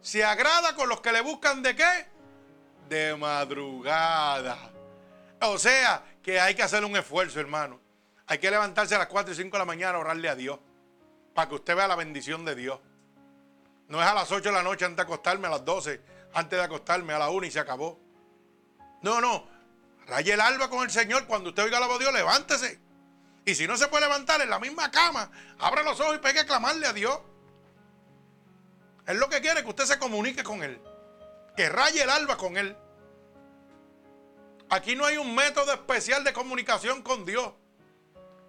se agrada con los que le buscan de qué? de madrugada. O sea, que hay que hacer un esfuerzo, hermano. Hay que levantarse a las 4 y 5 de la mañana a orarle a Dios. Para que usted vea la bendición de Dios. No es a las 8 de la noche antes de acostarme, a las 12, antes de acostarme, a la 1 y se acabó. No, no. Raye el alba con el Señor. Cuando usted oiga la voz de Dios, levántese. Y si no se puede levantar en la misma cama, abra los ojos y pegue a clamarle a Dios. Es lo que quiere que usted se comunique con Él que raye el alba con Él. Aquí no hay un método especial de comunicación con Dios.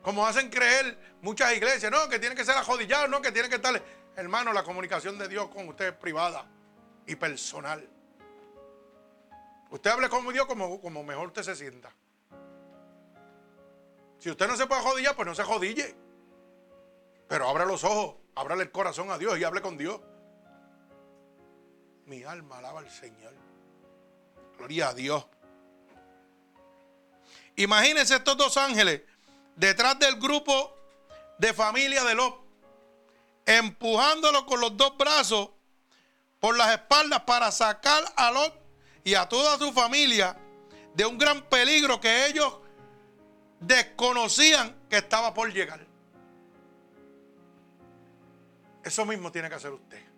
Como hacen creer muchas iglesias, no, que tiene que ser ajodillado, no, que tiene que estar. Hermano, la comunicación de Dios con usted es privada y personal. Usted hable con Dios como, como mejor usted se sienta. Si usted no se puede ajodillar, pues no se jodille. Pero abra los ojos, ábrale el corazón a Dios y hable con Dios. Mi alma alaba al Señor. Gloria a Dios. Imagínense estos dos ángeles detrás del grupo de familia de Lot, empujándolo con los dos brazos por las espaldas para sacar a Lot y a toda su familia de un gran peligro que ellos desconocían que estaba por llegar. Eso mismo tiene que hacer usted.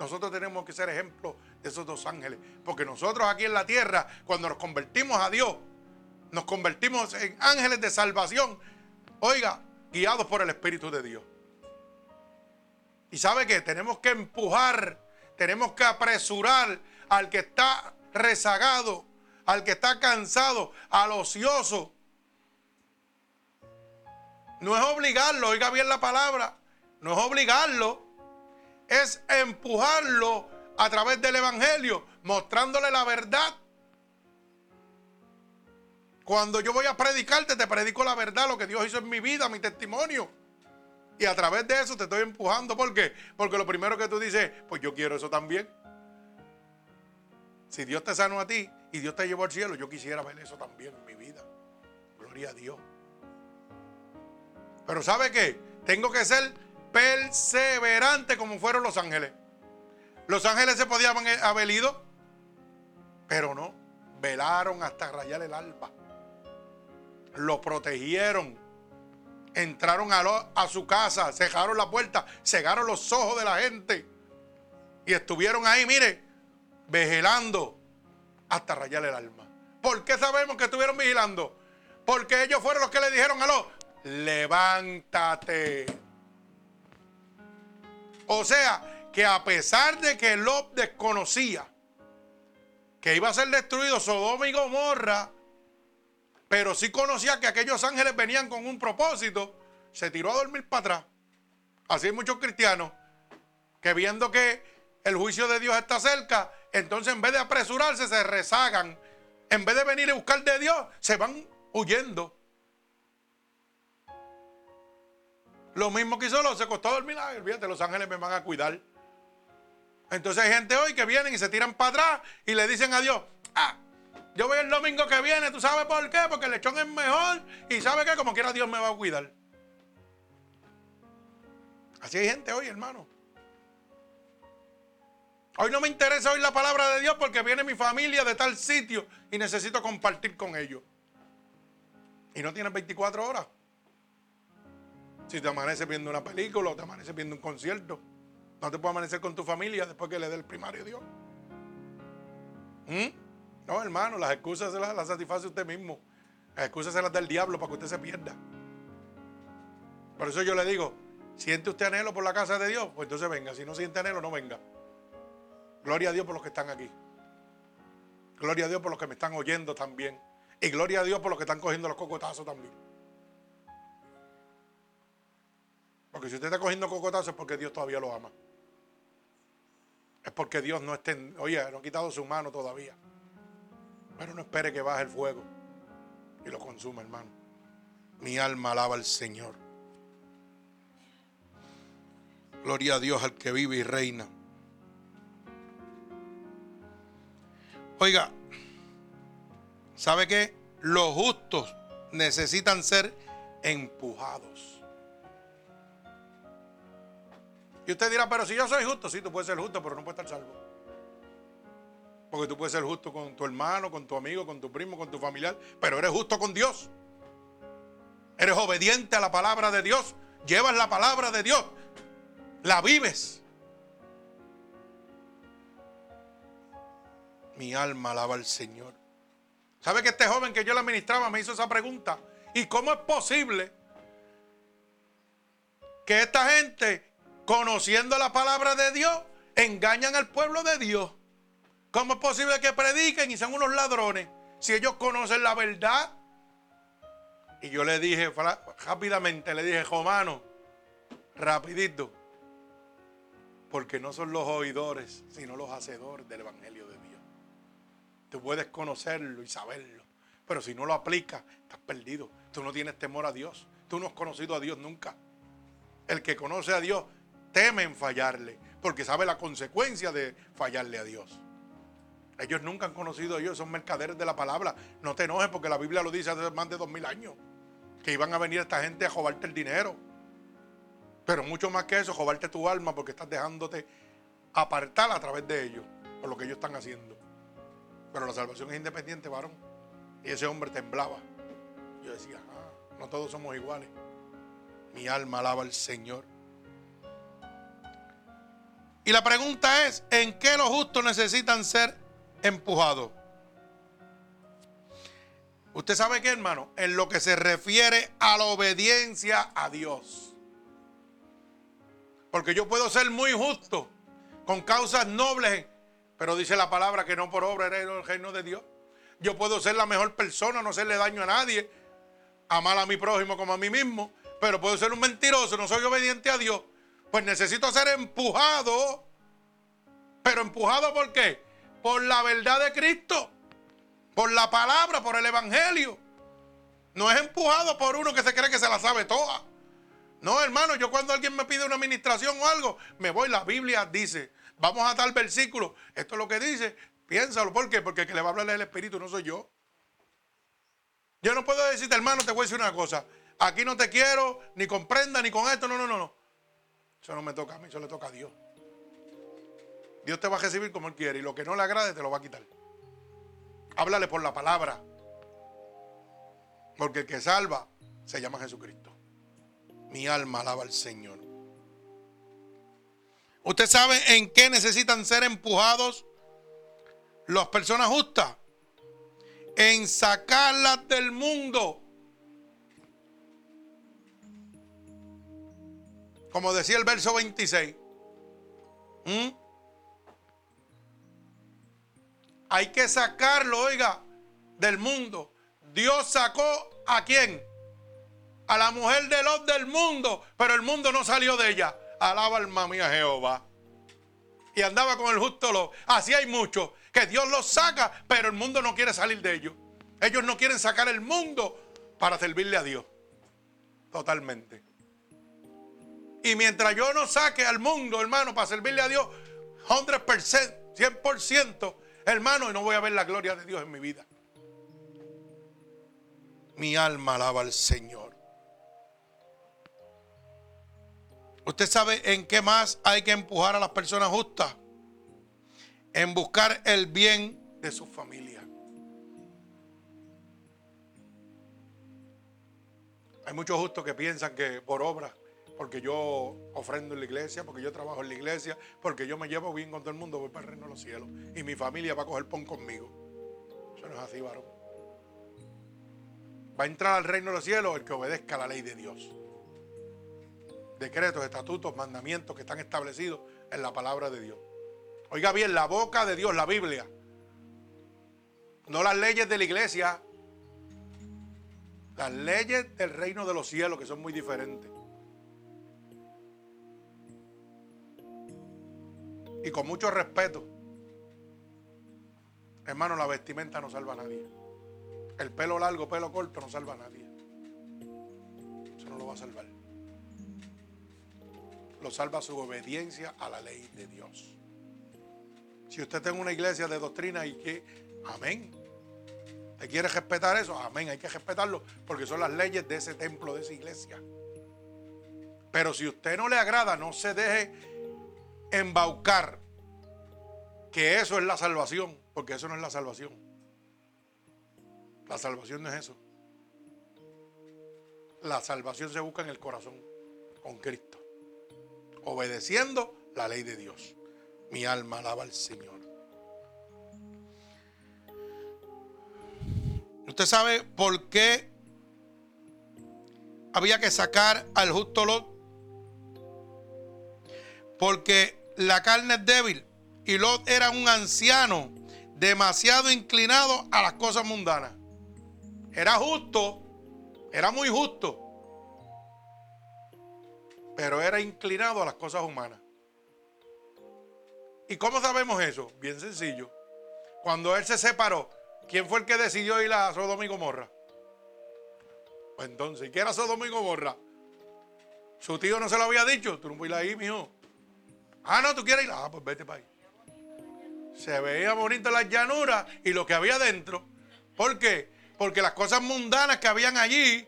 Nosotros tenemos que ser ejemplo de esos dos ángeles. Porque nosotros aquí en la tierra, cuando nos convertimos a Dios, nos convertimos en ángeles de salvación. Oiga, guiados por el Espíritu de Dios. Y sabe que tenemos que empujar, tenemos que apresurar al que está rezagado, al que está cansado, al ocioso. No es obligarlo, oiga bien la palabra, no es obligarlo, es empujarlo a través del Evangelio, mostrándole la verdad. Cuando yo voy a predicarte, te predico la verdad, lo que Dios hizo en mi vida, mi testimonio. Y a través de eso te estoy empujando. ¿Por qué? Porque lo primero que tú dices, pues yo quiero eso también. Si Dios te sanó a ti y Dios te llevó al cielo, yo quisiera ver eso también en mi vida. Gloria a Dios. Pero ¿sabe qué? Tengo que ser perseverante como fueron los ángeles. Los ángeles se podían haber ido, pero no. Velaron hasta rayar el alba. Lo protegieron entraron a, su casa, cerraron la puerta, cegaron los ojos de la gente y estuvieron ahí, mire, vigilando hasta rayar el alma. ¿Por qué sabemos que estuvieron vigilando? Porque ellos fueron los que le dijeron a los, levántate. O sea, que a pesar de que Lot desconocía que iba a ser destruido Sodoma y Gomorra, pero sí conocía que aquellos ángeles venían con un propósito, se tiró a dormir para atrás. Así hay muchos cristianos que viendo que el juicio de Dios está cerca, entonces en vez de apresurarse se rezagan. En vez de venir y buscar de Dios, se van huyendo. Lo mismo que hizo los, se costó dormir, fíjate, los ángeles me van a cuidar. Entonces hay gente hoy que vienen y se tiran para atrás y le dicen a Dios, ah, yo voy el domingo que viene, ¿tú sabes por qué? Porque el lechón es mejor y sabe que como quiera Dios me va a cuidar. Así hay gente hoy, hermano. Hoy no me interesa oír la palabra de Dios porque viene mi familia de tal sitio y necesito compartir con ellos. Y no tienes 24 horas. Si te amaneces viendo una película o te amaneces viendo un concierto, no te puedes amanecer con tu familia después que le dé el primario a Dios. ¿Mm? No, hermano, las excusas se las, satisface usted mismo. Las excusas se las da el diablo para que usted se pierda. Por eso yo le digo, ¿siente usted anhelo por la casa de Dios? Pues entonces venga. Si no siente anhelo, no venga. Gloria a Dios por los que están aquí. Gloria a Dios por los que me están oyendo también. Y gloria a Dios por los que están cogiendo los cocotazos también. Porque si usted está cogiendo cocotazos es porque Dios todavía lo ama. Es porque Dios no está, oye, no ha quitado su mano todavía. Pero no espere que baje el fuego y lo consuma, hermano. Mi alma alaba al Señor. Gloria a Dios al que vive y reina. Oiga, ¿sabe qué? Los justos necesitan ser empujados. Y usted dirá, pero si yo soy justo, sí, tú puedes ser justo, pero no puedes estar salvo. Porque tú puedes ser justo con tu hermano, con tu amigo, con tu primo, con tu familiar, pero eres justo con Dios. Eres obediente a la palabra de Dios. Llevas la palabra de Dios. La vives. Mi alma alaba al Señor. ¿Sabe que este joven que yo le administraba me hizo esa pregunta? ¿Y cómo es posible que esta gente, conociendo la palabra de Dios, engañan al pueblo de Dios? ¿Cómo es posible que prediquen y sean unos ladrones si ellos conocen la verdad? Y yo le dije rápidamente, le dije, Romano, rapidito, porque no son los oidores, sino los hacedores del Evangelio de Dios. Tú puedes conocerlo y saberlo, pero si no lo aplicas, estás perdido. Tú no tienes temor a Dios. Tú no has conocido a Dios nunca. El que conoce a Dios teme en fallarle, porque sabe la consecuencia de fallarle a Dios. Ellos nunca han conocido a Dios, son mercaderes de la palabra. No te enojes porque la Biblia lo dice hace más de dos mil años. Que iban a venir esta gente a robarte el dinero. Pero mucho más que eso, robarte tu alma porque estás dejándote apartar a través de ellos. Por lo que ellos están haciendo. Pero la salvación es independiente, varón. Y ese hombre temblaba. Yo decía, ah, no todos somos iguales. Mi alma alaba al Señor. Y la pregunta es, ¿en qué los justos necesitan ser empujados? Usted sabe qué, hermano, en lo que se refiere a la obediencia a Dios. Porque yo puedo ser muy justo con causas nobles, pero dice la palabra que no por obra era el reino de Dios. Yo puedo ser la mejor persona, no hacerle daño a nadie, amar a mi prójimo como a mí mismo, pero puedo ser un mentiroso, no soy obediente a Dios. Pues necesito ser empujado. Pero empujado por qué? Por la verdad de Cristo. Por la palabra, por el Evangelio. No es empujado por uno que se cree que se la sabe toda. No, hermano, yo cuando alguien me pide una administración o algo, me voy, la Biblia dice, vamos a tal versículo, esto es lo que dice, piénsalo, ¿por qué? Porque el que le va a hablar el Espíritu no soy yo. Yo no puedo decirte, hermano, te voy a decir una cosa, aquí no te quiero, ni comprenda, ni con esto, no, no, no, no. Eso no me toca a mí, eso le toca a Dios. Dios te va a recibir como Él quiere y lo que no le agrade te lo va a quitar. Háblale por la palabra. Porque el que salva se llama Jesucristo. Mi alma alaba al Señor. ¿Usted sabe en qué necesitan ser empujados las personas justas? En sacarlas del mundo. Como decía el verso 26. ¿Mm? Hay que sacarlo, oiga, del mundo. Dios sacó a quién? A la mujer de los del mundo, pero el mundo no salió de ella. Alaba alma mía Jehová. Y andaba con el justo lo. Así hay muchos que Dios los saca, pero el mundo no quiere salir de ellos. Ellos no quieren sacar el mundo para servirle a Dios. Totalmente. Y mientras yo no saque al mundo, hermano, para servirle a Dios, 100%, 100%, hermano, y no voy a ver la gloria de Dios en mi vida. Mi alma alaba al Señor. ¿Usted sabe en qué más hay que empujar a las personas justas? En buscar el bien de su familia. Hay muchos justos que piensan que por obra porque yo ofrendo en la iglesia, porque yo trabajo en la iglesia, porque yo me llevo bien con todo el mundo, voy para el reino de los cielos. Y mi familia va a coger pon conmigo. Eso no es así, varón. Va a entrar al reino de los cielos el que obedezca la ley de Dios. Decretos, estatutos, mandamientos que están establecidos en la palabra de Dios. Oiga bien, la boca de Dios, la Biblia. No las leyes de la iglesia. Las leyes del reino de los cielos, que son muy diferentes. Y con mucho respeto, hermano, la vestimenta no salva a nadie. El pelo largo, pelo corto no salva a nadie. Eso no lo va a salvar. Lo salva su obediencia a la ley de Dios. Si usted tiene una iglesia de doctrina y que, amén, ¿te quiere respetar eso? Amén, hay que respetarlo porque son las leyes de ese templo, de esa iglesia. Pero si usted no le agrada, no se deje embaucar que eso es la salvación, porque eso no es la salvación. La salvación no es eso. La salvación se busca en el corazón, con Cristo, obedeciendo la ley de Dios. Mi alma alaba al Señor. ¿Usted sabe por qué había que sacar al justo Lot? Porque la carne es débil y Lot era un anciano demasiado inclinado a las cosas mundanas. Era justo, era muy justo, pero era inclinado a las cosas humanas. ¿Y cómo sabemos eso? Bien sencillo. Cuando él se separó, ¿quién fue el que decidió ir a Sodoma y Gomorra? Pues entonces, ¿qué era Sodoma y Gomorra? Su tío no se lo había dicho. Tú no puedes ir ahí, mijo. Ah, no, tú quieres ir. Ah, pues vete para ahí. Se veía bonito las llanuras y lo que había dentro. ¿Por qué? Porque las cosas mundanas que habían allí,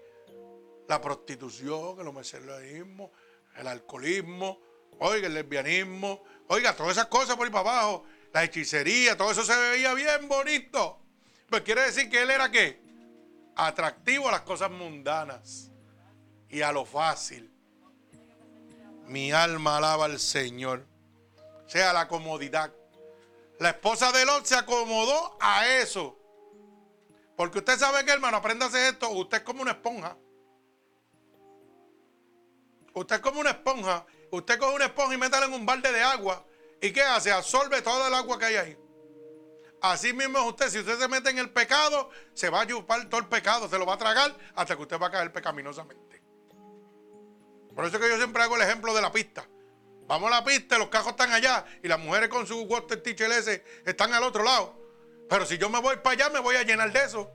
la prostitución, el homosexualismo, el alcoholismo, oiga, el lesbianismo, oiga, todas esas cosas por ahí para abajo, la hechicería, todo eso se veía bien bonito. Pues quiere decir que él era qué? Atractivo a las cosas mundanas y a lo fácil. Mi alma alaba al Señor. Sea la comodidad. La esposa de Lot se acomodó a eso. Porque usted sabe que, hermano, apréndase esto. Usted es como una esponja. Usted es como una esponja. Usted coge una esponja y métala en un balde de agua. ¿Y qué hace? Absorbe todo el agua que hay ahí. Así mismo es usted. Si usted se mete en el pecado, se va a chupar todo el pecado. Se lo va a tragar hasta que usted va a caer pecaminosamente. Por eso es que yo siempre hago el ejemplo de la pista. Vamos a la pista, los cajos están allá y las mujeres con su water teacher ese están al otro lado. Pero si yo me voy para allá, me voy a llenar de eso.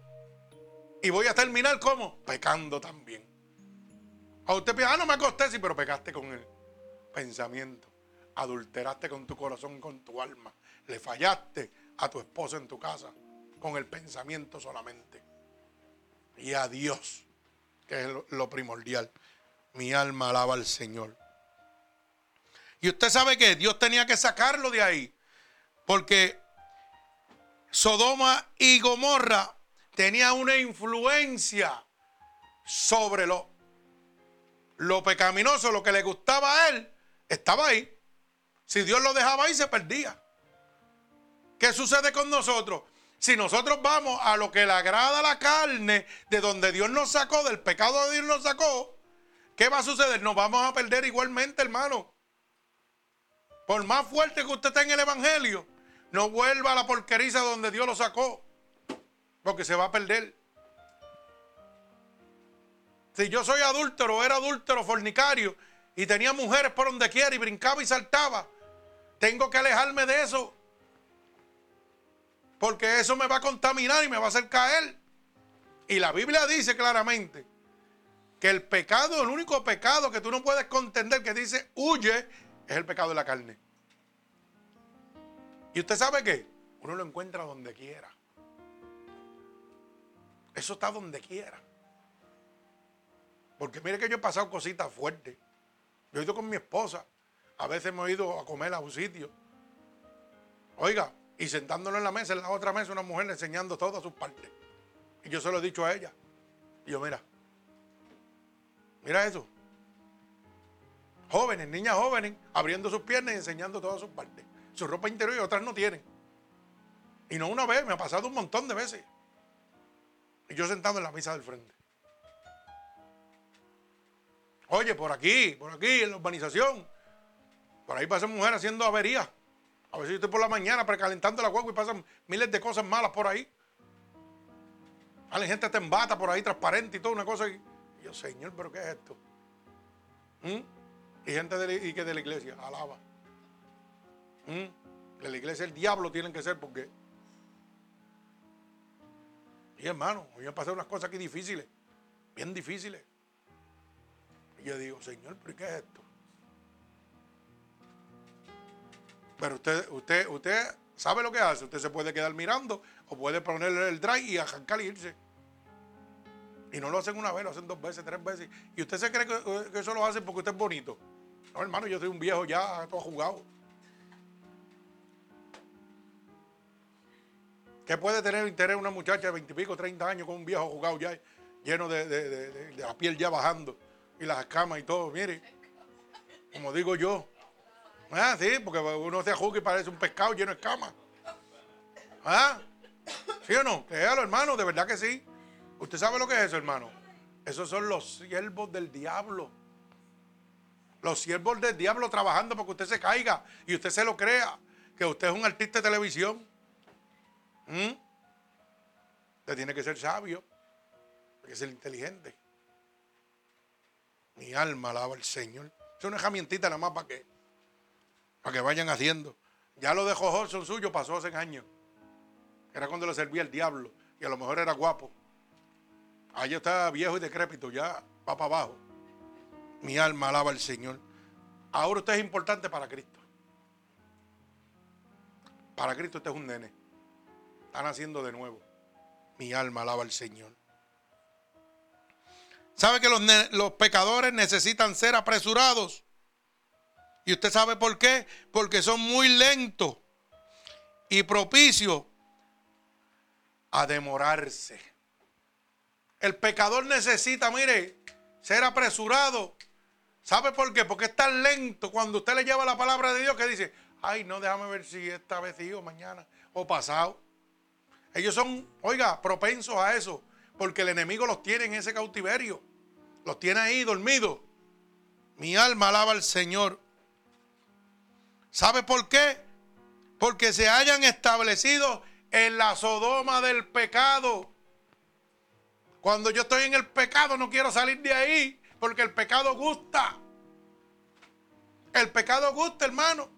Y voy a terminar como pecando también. A usted piensa, ah, no me acosté, sí, pero pecaste con el pensamiento. Adulteraste con tu corazón, con tu alma. Le fallaste a tu esposo en tu casa con el pensamiento solamente. Y a Dios, que es lo primordial. Mi alma alaba al Señor. Y usted sabe que Dios tenía que sacarlo de ahí. Porque Sodoma y Gomorra tenían una influencia sobre lo, lo pecaminoso, lo que le gustaba a él, estaba ahí. Si Dios lo dejaba ahí, se perdía. ¿Qué sucede con nosotros? Si nosotros vamos a lo que le agrada a la carne, de donde Dios nos sacó, del pecado de Dios nos sacó, ¿qué va a suceder? Nos vamos a perder igualmente, hermano. Por más fuerte que usted esté en el Evangelio, no vuelva a la porqueriza donde Dios lo sacó, porque se va a perder. Si yo soy adúltero, era adúltero, fornicario, y tenía mujeres por donde quiera y brincaba y saltaba, tengo que alejarme de eso, porque eso me va a contaminar y me va a hacer caer. Y la Biblia dice claramente que el pecado, el único pecado que tú no puedes contender, que dice huye, es el pecado de la carne. ¿Y usted sabe qué? Uno lo encuentra donde quiera. Eso está donde quiera. Porque mire que yo he pasado cositas fuertes. Yo he ido con mi esposa. A veces hemos ido a comer a un sitio. Oiga, y sentándolo en la mesa, en la otra mesa, una mujer enseñando todas sus partes. Y yo se lo he dicho a ella. Y yo, mira, mira eso. Jóvenes, niñas jóvenes, abriendo sus piernas y enseñando todas sus partes. Su ropa interior y otras no tienen. Y no una vez, me ha pasado un montón de veces. Y yo sentado en la mesa del frente. Oye, por aquí, por aquí, en la urbanización. Por ahí pasan mujeres haciendo averías. A veces yo estoy por la mañana precalentando la huevo y pasan miles de cosas malas por ahí. Hay gente te embata por ahí transparente y toda una cosa. Y Señor, ¿pero qué es esto? ¿Mm? Y gente de, y que de la iglesia, alaba. ¿Mm? De la iglesia el diablo tienen que ser porque. Y hermano, hoy han pasado unas cosas aquí difíciles, bien difíciles. Y yo digo, Señor, ¿pero qué es esto? Pero usted, usted, usted sabe lo que hace. Usted se puede quedar mirando o puede ponerle el drive y arrancar y irse. Y no lo hacen una vez, lo hacen dos veces, tres veces. Y usted se cree que, eso lo hacen porque usted es bonito. No, hermano, yo soy un viejo ya, todo jugado. ¿Qué puede tener interés una muchacha de veintipico, treinta años con un viejo jugado ya, lleno de, la piel ya bajando y las escamas y todo? Mire, como digo yo. Ah, sí, porque uno se juzga y parece un pescado lleno de escamas. ¿Ah? ¿Sí o no? Créalo, hermano, de verdad que sí. ¿Usted sabe lo que es eso, hermano? Esos son los siervos del diablo. Los siervos del diablo trabajando para que usted se caiga y usted se lo crea, que usted es un artista de televisión. ¿Mm? Usted tiene que ser sabio, tiene que ser inteligente. Mi alma alaba al Señor. Es una herramientita nada más para que, para que vayan haciendo. Ya lo de Jojo son suyo pasó hace años. Era cuando le servía el diablo y a lo mejor era guapo. Allí está viejo y decrépito, ya va para abajo. Mi alma alaba al Señor. Ahora usted es importante para Cristo. Para Cristo usted es un nene. Está naciendo de nuevo. Mi alma alaba al Señor. ¿Sabe que los, los pecadores necesitan ser apresurados? ¿Y usted sabe por qué? Porque son muy lentos. y propicio a demorarse. El pecador necesita, mire, ser apresurado. ¿Sabe por qué? Porque es tan lento cuando usted le lleva la palabra de Dios que dice, ay, no, déjame ver si esta vez sí o mañana o pasado. Ellos son, oiga, propensos a eso, porque el enemigo los tiene en ese cautiverio. Los tiene ahí dormidos. Mi alma alaba al Señor. ¿Sabe por qué? Porque se hayan establecido en la Sodoma del pecado. Cuando yo estoy en el pecado no quiero salir de ahí, porque el pecado gusta. El pecado gusta, hermano.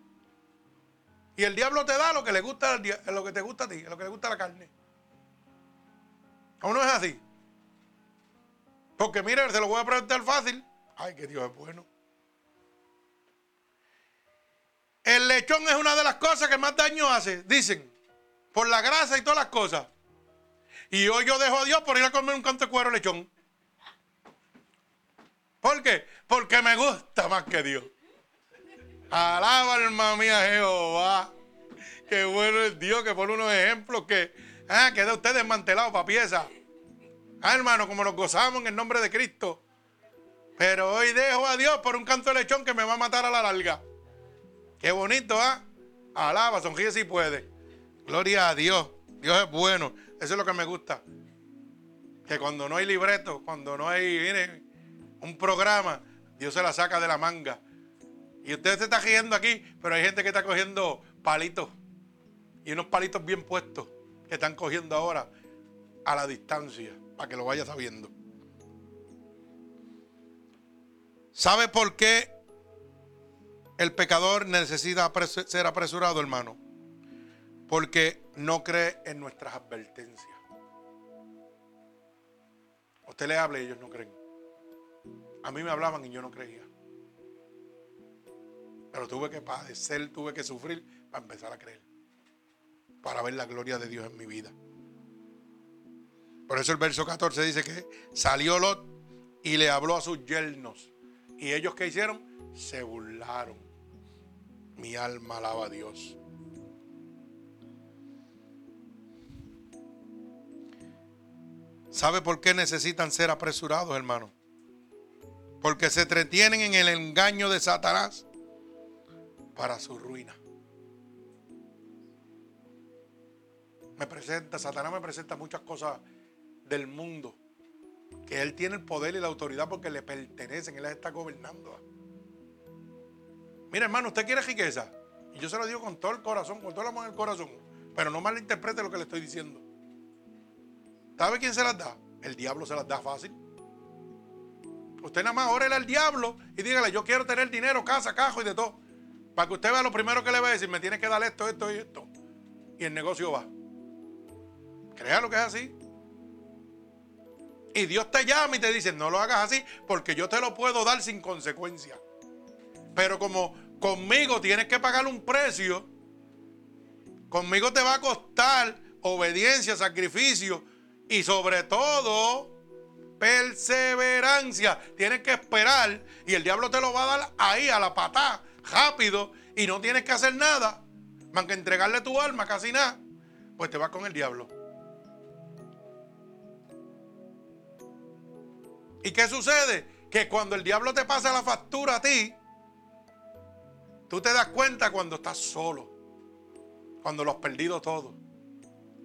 Y el diablo te da lo que le gusta lo que te gusta a ti, lo que le gusta la carne. ¿O no es así? Porque mire, se lo voy a preguntar fácil. Ay, que Dios es bueno. El lechón es una de las cosas que más daño hace, dicen, por la grasa y todas las cosas. Y hoy yo dejo a Dios por ir a comer un canto de cuero lechón. ¿Por qué? Porque me gusta más que Dios. Alaba alma mía Jehová. Qué bueno es Dios que pone unos ejemplos que ah, queda usted desmantelado para pieza. Ah, hermano, como nos gozamos en el nombre de Cristo. Pero hoy dejo a Dios por un canto de lechón que me va a matar a la larga. Qué bonito, ¿ah? Alaba, sonríe si puede. Gloria a Dios. Dios es bueno. Eso es lo que me gusta. Que cuando no hay libreto, cuando no hay un programa, Dios se la saca de la manga. Y usted se está riendo aquí, pero hay gente que está cogiendo palitos. Y unos palitos bien puestos que están cogiendo ahora a la distancia para que lo vaya sabiendo. ¿Sabe por qué el pecador necesita ser apresurado, hermano? Porque no cree en nuestras advertencias. Usted le habla y ellos no creen. A mí me hablaban y yo no creía. Pero tuve que padecer, tuve que sufrir para empezar a creer. Para ver la gloria de Dios en mi vida. Por eso el verso 14 dice que salió Lot y le habló a sus yernos. Y ellos que hicieron? Se burlaron. Mi alma alaba a Dios. ¿Sabe por qué necesitan ser apresurados, hermano? Porque se entretienen en el engaño de Satanás para su ruina. Me presenta, Satanás me presenta muchas cosas del mundo. Que Él tiene el poder y la autoridad porque le pertenecen, Él las está gobernando. Mira, hermano, usted quiere riqueza. Y yo se lo digo con todo el corazón, con todo el amor en el corazón. Pero no malinterprete lo que le estoy diciendo. ¿Sabe quién se las da? El diablo se las da fácil. Usted nada más órele al diablo y dígale, yo quiero tener dinero, casa, cajo y de todo. Para que usted vea lo primero que le va a decir, me tiene que dar esto, esto y esto. Y el negocio va. Crea lo que es así. Y Dios te llama y te dice, no lo hagas así porque yo te lo puedo dar sin consecuencia. Pero como conmigo tienes que pagar un precio, conmigo te va a costar obediencia, sacrificio y sobre todo perseverancia. Tienes que esperar y el diablo te lo va a dar ahí a la patada, rápido y no tienes que hacer nada. Más que entregarle tu alma, casi nada. Pues te vas con el diablo. ¿Y qué sucede? Que cuando el diablo te pasa la factura a ti, tú te das cuenta cuando estás solo, cuando lo has perdido todo.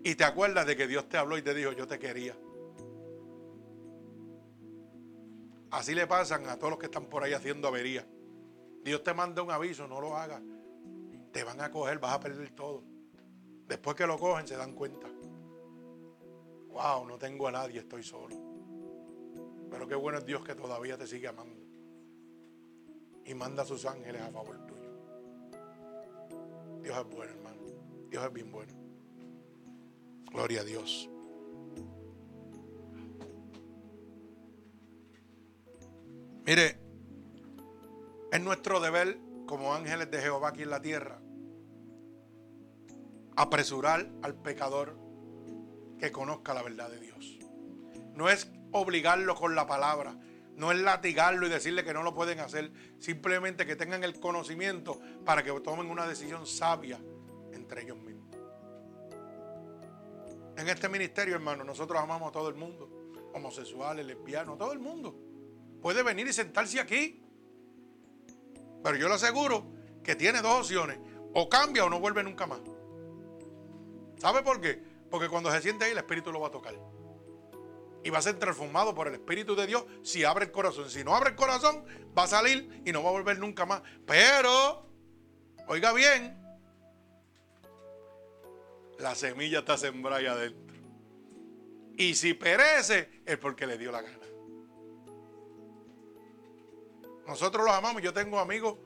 Y te acuerdas de que Dios te habló y te dijo, yo te quería. Así le pasan a todos los que están por ahí haciendo avería. Dios te manda un aviso, no lo hagas. Te van a coger, vas a perder todo. Después que lo cogen se dan cuenta. Wow, no tengo a nadie, estoy solo. Pero qué bueno es Dios que todavía te sigue amando. Y manda a sus ángeles a favor tuyo. Dios es bueno, hermano. Dios es bien bueno. Gloria a Dios. Mire, es nuestro deber como ángeles de Jehová aquí en la tierra apresurar al pecador que conozca la verdad de Dios. No es obligarlo con la palabra. No es latigarlo y decirle que no lo pueden hacer. Simplemente que tengan el conocimiento para que tomen una decisión sabia entre ellos mismos. En este ministerio, hermano, nosotros amamos a todo el mundo. Homosexuales, lesbianos, todo el mundo. Puede venir y sentarse aquí. Pero yo le aseguro que tiene dos opciones. O cambia o no vuelve nunca más. ¿Sabe por qué? Porque cuando se siente ahí el Espíritu lo va a tocar. Y va a ser transformado por el Espíritu de Dios si abre el corazón. Si no abre el corazón, va a salir y no va a volver nunca más. Pero, oiga bien, la semilla está sembrada ahí adentro. Y si perece, es porque le dio la gana. Nosotros los amamos. Yo tengo amigos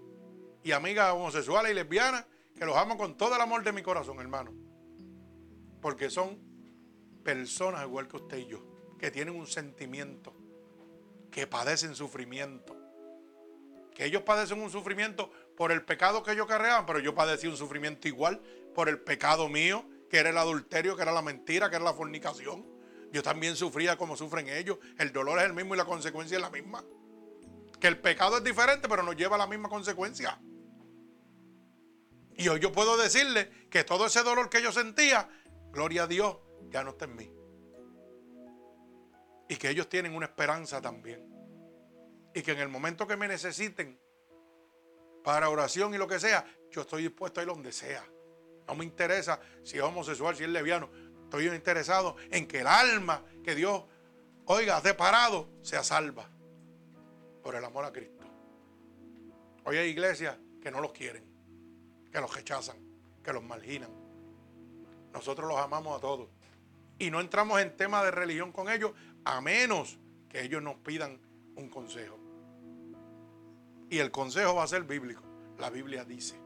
y amigas homosexuales y lesbianas que los amo con todo el amor de mi corazón, hermano. Porque son personas igual que usted y yo, que tienen un sentimiento, que padecen sufrimiento. Que ellos padecen un sufrimiento por el pecado que ellos carreaban, pero yo padecí un sufrimiento igual por el pecado mío, que era el adulterio, que era la mentira, que era la fornicación. Yo también sufría como sufren ellos. El dolor es el mismo y la consecuencia es la misma. Que el pecado es diferente, pero nos lleva a la misma consecuencia. Y hoy yo puedo decirle que todo ese dolor que yo sentía, gloria a Dios, ya no está en mí. Y que ellos tienen una esperanza también. Y que en el momento que me necesiten para oración y lo que sea, yo estoy dispuesto a ir donde sea. No me interesa si es homosexual, si es lesbiano. Estoy interesado en que el alma que Dios, oiga, separado, sea salva. Por el amor a Cristo. Hoy hay iglesias que no los quieren que los rechazan, que los marginan. Nosotros los amamos a todos. Y no entramos en tema de religión con ellos a menos que ellos nos pidan un consejo. Y el consejo va a ser bíblico. La Biblia dice,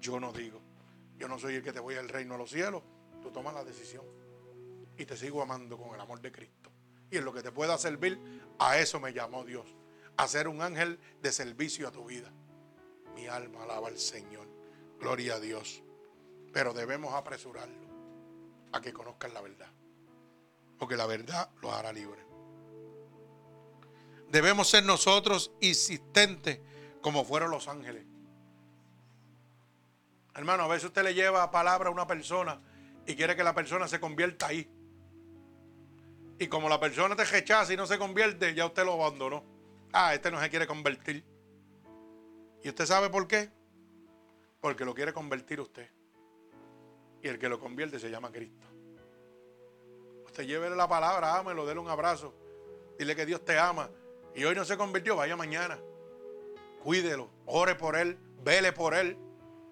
yo no digo, yo no soy el que te voy al reino de los cielos, tú tomas la decisión. Y te sigo amando con el amor de Cristo. Y en lo que te pueda servir, a eso me llamó Dios. A ser un ángel de servicio a tu vida. Mi alma alaba al Señor. Gloria a Dios. Pero debemos apresurarlo a que conozcan la verdad. Porque la verdad los hará libres. Debemos ser nosotros insistentes como fueron los ángeles. Hermano, a veces usted le lleva palabra a una persona y quiere que la persona se convierta ahí. Y como la persona te rechaza y no se convierte, ya usted lo abandonó. Ah, este no se quiere convertir. ¿Y usted sabe por qué? Porque lo quiere convertir usted. Y el que lo convierte se llama Cristo. Usted llévele la palabra, ámelo, déle un abrazo. Dile que Dios te ama. Y hoy no se convirtió, vaya mañana. Cuídelo, ore por él, vele por él.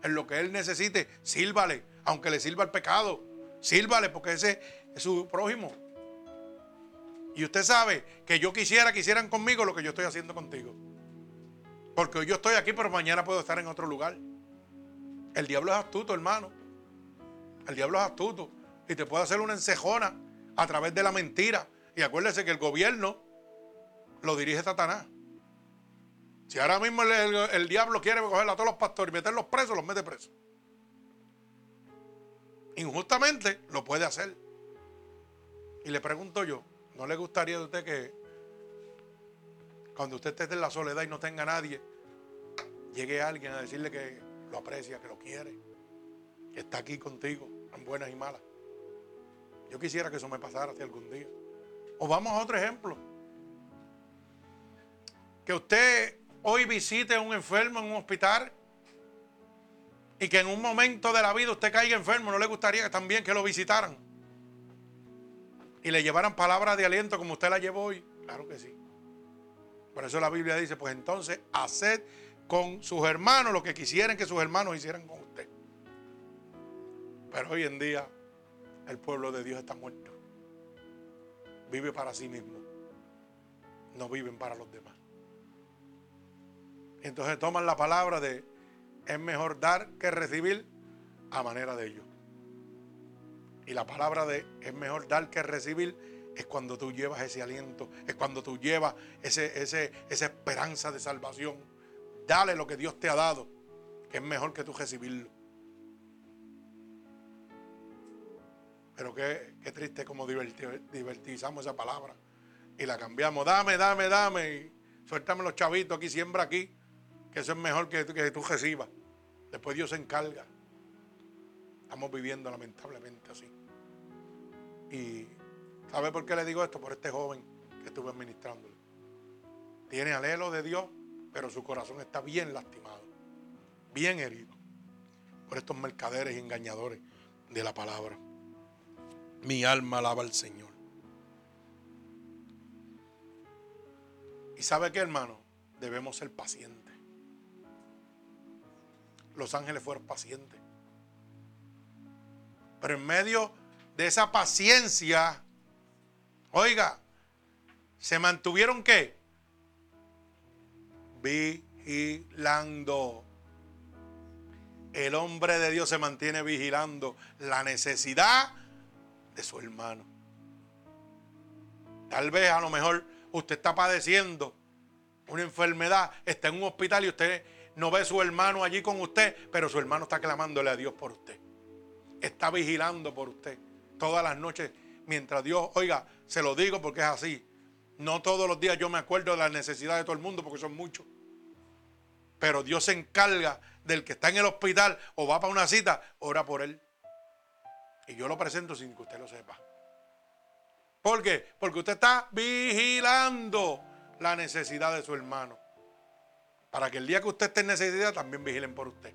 En lo que él necesite, sírvale, aunque le sirva el pecado. Sírvale, porque ese es su prójimo. Y usted sabe que yo quisiera que hicieran conmigo lo que yo estoy haciendo contigo. Porque hoy yo estoy aquí, pero mañana puedo estar en otro lugar. El diablo es astuto, hermano. El diablo es astuto. Y te puede hacer una encejona a través de la mentira. Y acuérdese que el gobierno lo dirige Satanás. Si ahora mismo el, diablo quiere coger a todos los pastores y meterlos presos, los mete presos. Injustamente lo puede hacer. Y le pregunto yo, ¿no le gustaría a usted que cuando usted esté en la soledad y no tenga nadie, llegue alguien a decirle que lo aprecia, que lo quiere, que está aquí contigo en buenas y malas. Yo quisiera que eso me pasara hace algún día. O vamos a otro ejemplo. Que usted hoy visite a un enfermo en un hospital y que en un momento de la vida usted caiga enfermo, ¿no le gustaría también que lo visitaran? Y le llevaran palabras de aliento como usted la llevó hoy. Claro que sí. Por eso la Biblia dice, pues entonces, haced con sus hermanos lo que quisieran que sus hermanos hicieran con usted. Pero hoy en día el pueblo de Dios está muerto. Vive para sí mismo. No viven para los demás. Entonces toman la palabra de es mejor dar que recibir a manera de ellos. Y la palabra de es mejor dar que recibir es cuando tú llevas ese aliento, es cuando tú llevas ese, ese, esa esperanza de salvación Dale lo que Dios te ha dado, que es mejor que tú recibirlo. Pero qué, triste como divertizamos esa palabra y la cambiamos. Dame, dame, dame. Y suéltame los chavitos aquí, siembra aquí. Que eso es mejor que, que tú recibas. Después Dios se encarga. Estamos viviendo lamentablemente así. Y ¿sabe por qué le digo esto? Por este joven que estuve administrándole. Tiene alelo de Dios, pero su corazón está bien lastimado, bien herido por estos mercaderes y engañadores de la palabra. Mi alma alaba al Señor. ¿Y sabe qué, hermano? Debemos ser pacientes. Los ángeles fueron pacientes. Pero en medio de esa paciencia, oiga, se mantuvieron qué? Vigilando. El hombre de Dios se mantiene vigilando la necesidad de su hermano. Tal vez a lo mejor usted está padeciendo una enfermedad, está en un hospital y usted no ve su hermano allí con usted, pero su hermano está clamándole a Dios por usted. Está vigilando por usted todas las noches mientras Dios, oiga, se lo digo porque es así. No todos los días yo me acuerdo de las necesidades de todo el mundo porque son muchos. Pero Dios se encarga del que está en el hospital o va para una cita, ora por él. Y yo lo presento sin que usted lo sepa. ¿Por qué? Porque usted está vigilando la necesidad de su hermano. Para que el día que usted esté en necesidad también vigilen por usted.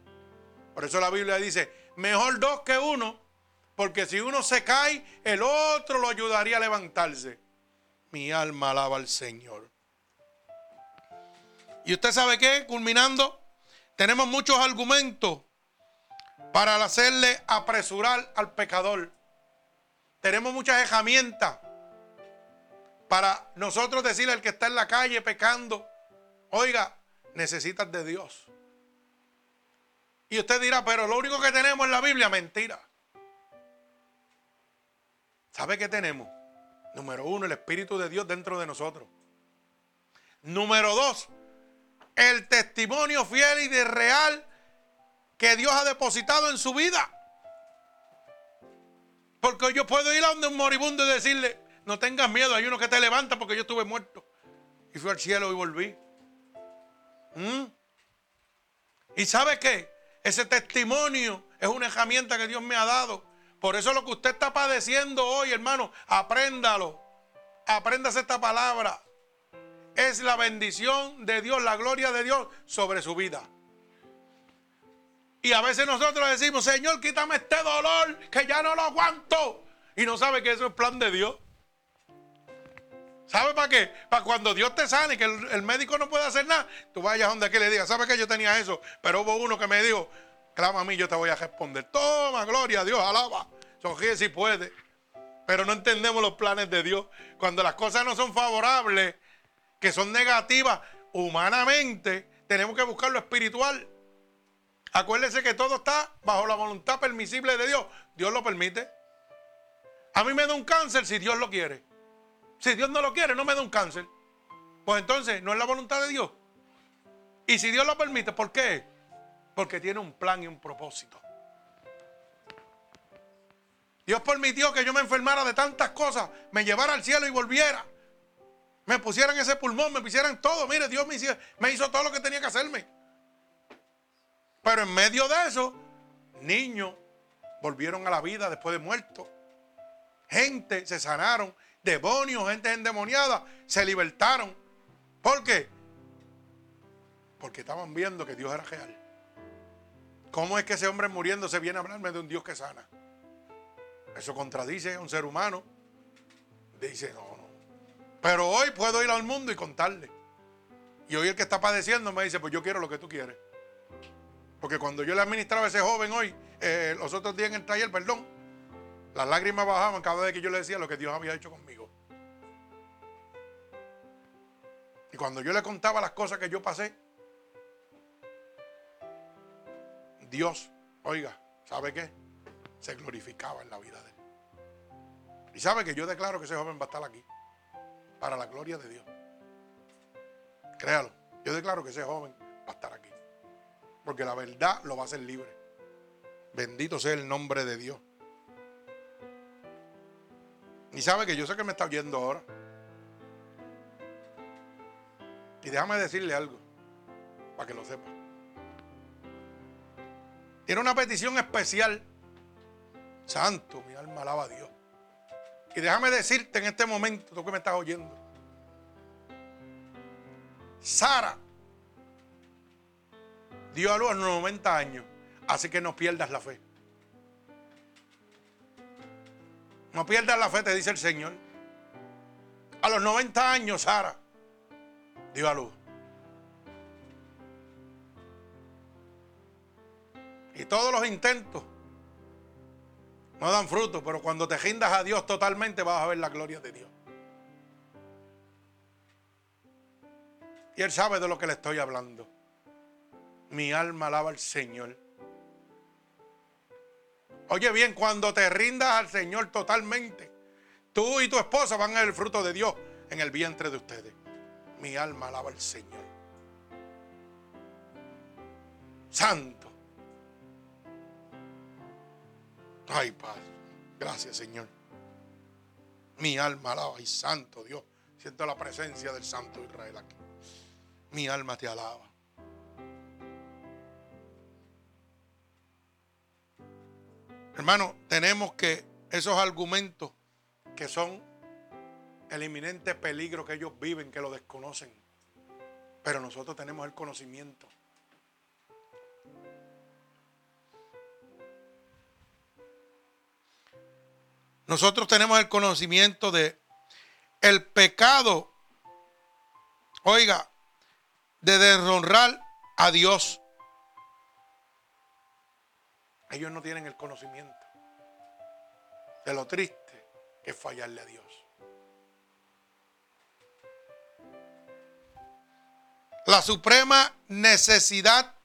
Por eso la Biblia dice, mejor dos que uno, porque si uno se cae, el otro lo ayudaría a levantarse. Mi alma alaba al Señor. ¿Y usted sabe qué? Culminando, tenemos muchos argumentos para hacerle apresurar al pecador. Tenemos muchas herramientas para nosotros decirle al que está en la calle pecando, oiga, necesitas de Dios. Y usted dirá, pero lo único que tenemos en la Biblia, mentira. ¿Sabe qué tenemos? Número uno, el Espíritu de Dios dentro de nosotros. Número dos, el testimonio fiel y de real que Dios ha depositado en su vida. Porque yo puedo ir a donde un moribundo y decirle, no tengas miedo, hay uno que te levanta porque yo estuve muerto. Y fui al cielo y volví. ¿Mm? ¿Y sabe qué? Ese testimonio es una herramienta que Dios me ha dado. Por eso lo que usted está padeciendo hoy, hermano, apréndalo. Apréndase esta palabra. Es la bendición de Dios, la gloria de Dios sobre su vida. Y a veces nosotros decimos, Señor, quítame este dolor que ya no lo aguanto. Y no sabe que eso es plan de Dios. ¿Sabe para qué? Para cuando Dios te sane, que el, médico no puede hacer nada, tú vayas donde que le diga, ¿sabe que yo tenía eso? Pero hubo uno que me dijo, clama a mí, yo te voy a responder. Toma, gloria a Dios, alaba. Sonríe si puede. Pero no entendemos los planes de Dios. Cuando las cosas no son favorables, que son negativas humanamente, tenemos que buscar lo espiritual. Acuérdese que todo está bajo la voluntad permisible de Dios. Dios lo permite. A mí me da un cáncer si Dios lo quiere. Si Dios no lo quiere, no me da un cáncer. Pues entonces no es la voluntad de Dios. Y si Dios lo permite, ¿por qué? Porque tiene un plan y un propósito. Dios permitió que yo me enfermara de tantas cosas, me llevara al cielo y volviera. Me pusieran ese pulmón, me pusieran todo. Mire, Dios me hizo, todo lo que tenía que hacerme. Pero en medio de eso, niños volvieron a la vida después de muertos. Gente se sanaron demonios, gente endemoniada, se libertaron. ¿Por qué? Porque estaban viendo que Dios era real. ¿Cómo es que ese hombre muriendo se viene a hablarme de un Dios que sana? Eso contradice a un ser humano. Dice, no, no. Pero hoy puedo ir al mundo y contarle. Y hoy el que está padeciendo me dice, pues yo quiero lo que tú quieres. Porque cuando yo le administraba a ese joven hoy, eh, los otros días en el taller, perdón, las lágrimas bajaban cada vez que yo le decía lo que Dios había hecho conmigo. Y cuando yo le contaba las cosas que yo pasé, Dios, oiga, ¿sabe qué? Se glorificaba en la vida de él. Y sabe que yo declaro que ese joven va a estar aquí, para la gloria de Dios. Créalo, yo declaro que ese joven va a estar aquí. Porque la verdad lo va a hacer libre. Bendito sea el nombre de Dios. Y sabe que yo sé que me está oyendo ahora. Y déjame decirle algo, para que lo sepa. Tiene una petición especial. Santo, mi alma alaba a Dios. Y déjame decirte en este momento, tú que me estás oyendo. Sara dio a luz a los 90 años. Así que no pierdas la fe. No pierdas la fe, te dice el Señor. A los 90 años, Sara dio a luz. Y todos los intentos no dan fruto, pero cuando te rindas a Dios totalmente vas a ver la gloria de Dios. Y Él sabe de lo que le estoy hablando. Mi alma alaba al Señor. Oye bien, cuando te rindas al Señor totalmente, tú y tu esposa van a ver el fruto de Dios en el vientre de ustedes. Mi alma alaba al Señor. Santo. Ay, Padre. Gracias, Señor. Mi alma alaba. y santo Dios. Siento la presencia del Santo Israel aquí. Mi alma te alaba. Hermano, tenemos que esos argumentos que son el inminente peligro que ellos viven, que lo desconocen. Pero nosotros tenemos el conocimiento. Nosotros tenemos el conocimiento de el pecado, oiga, de deshonrar a Dios. Ellos no tienen el conocimiento de lo triste que es fallarle a Dios. La suprema necesidad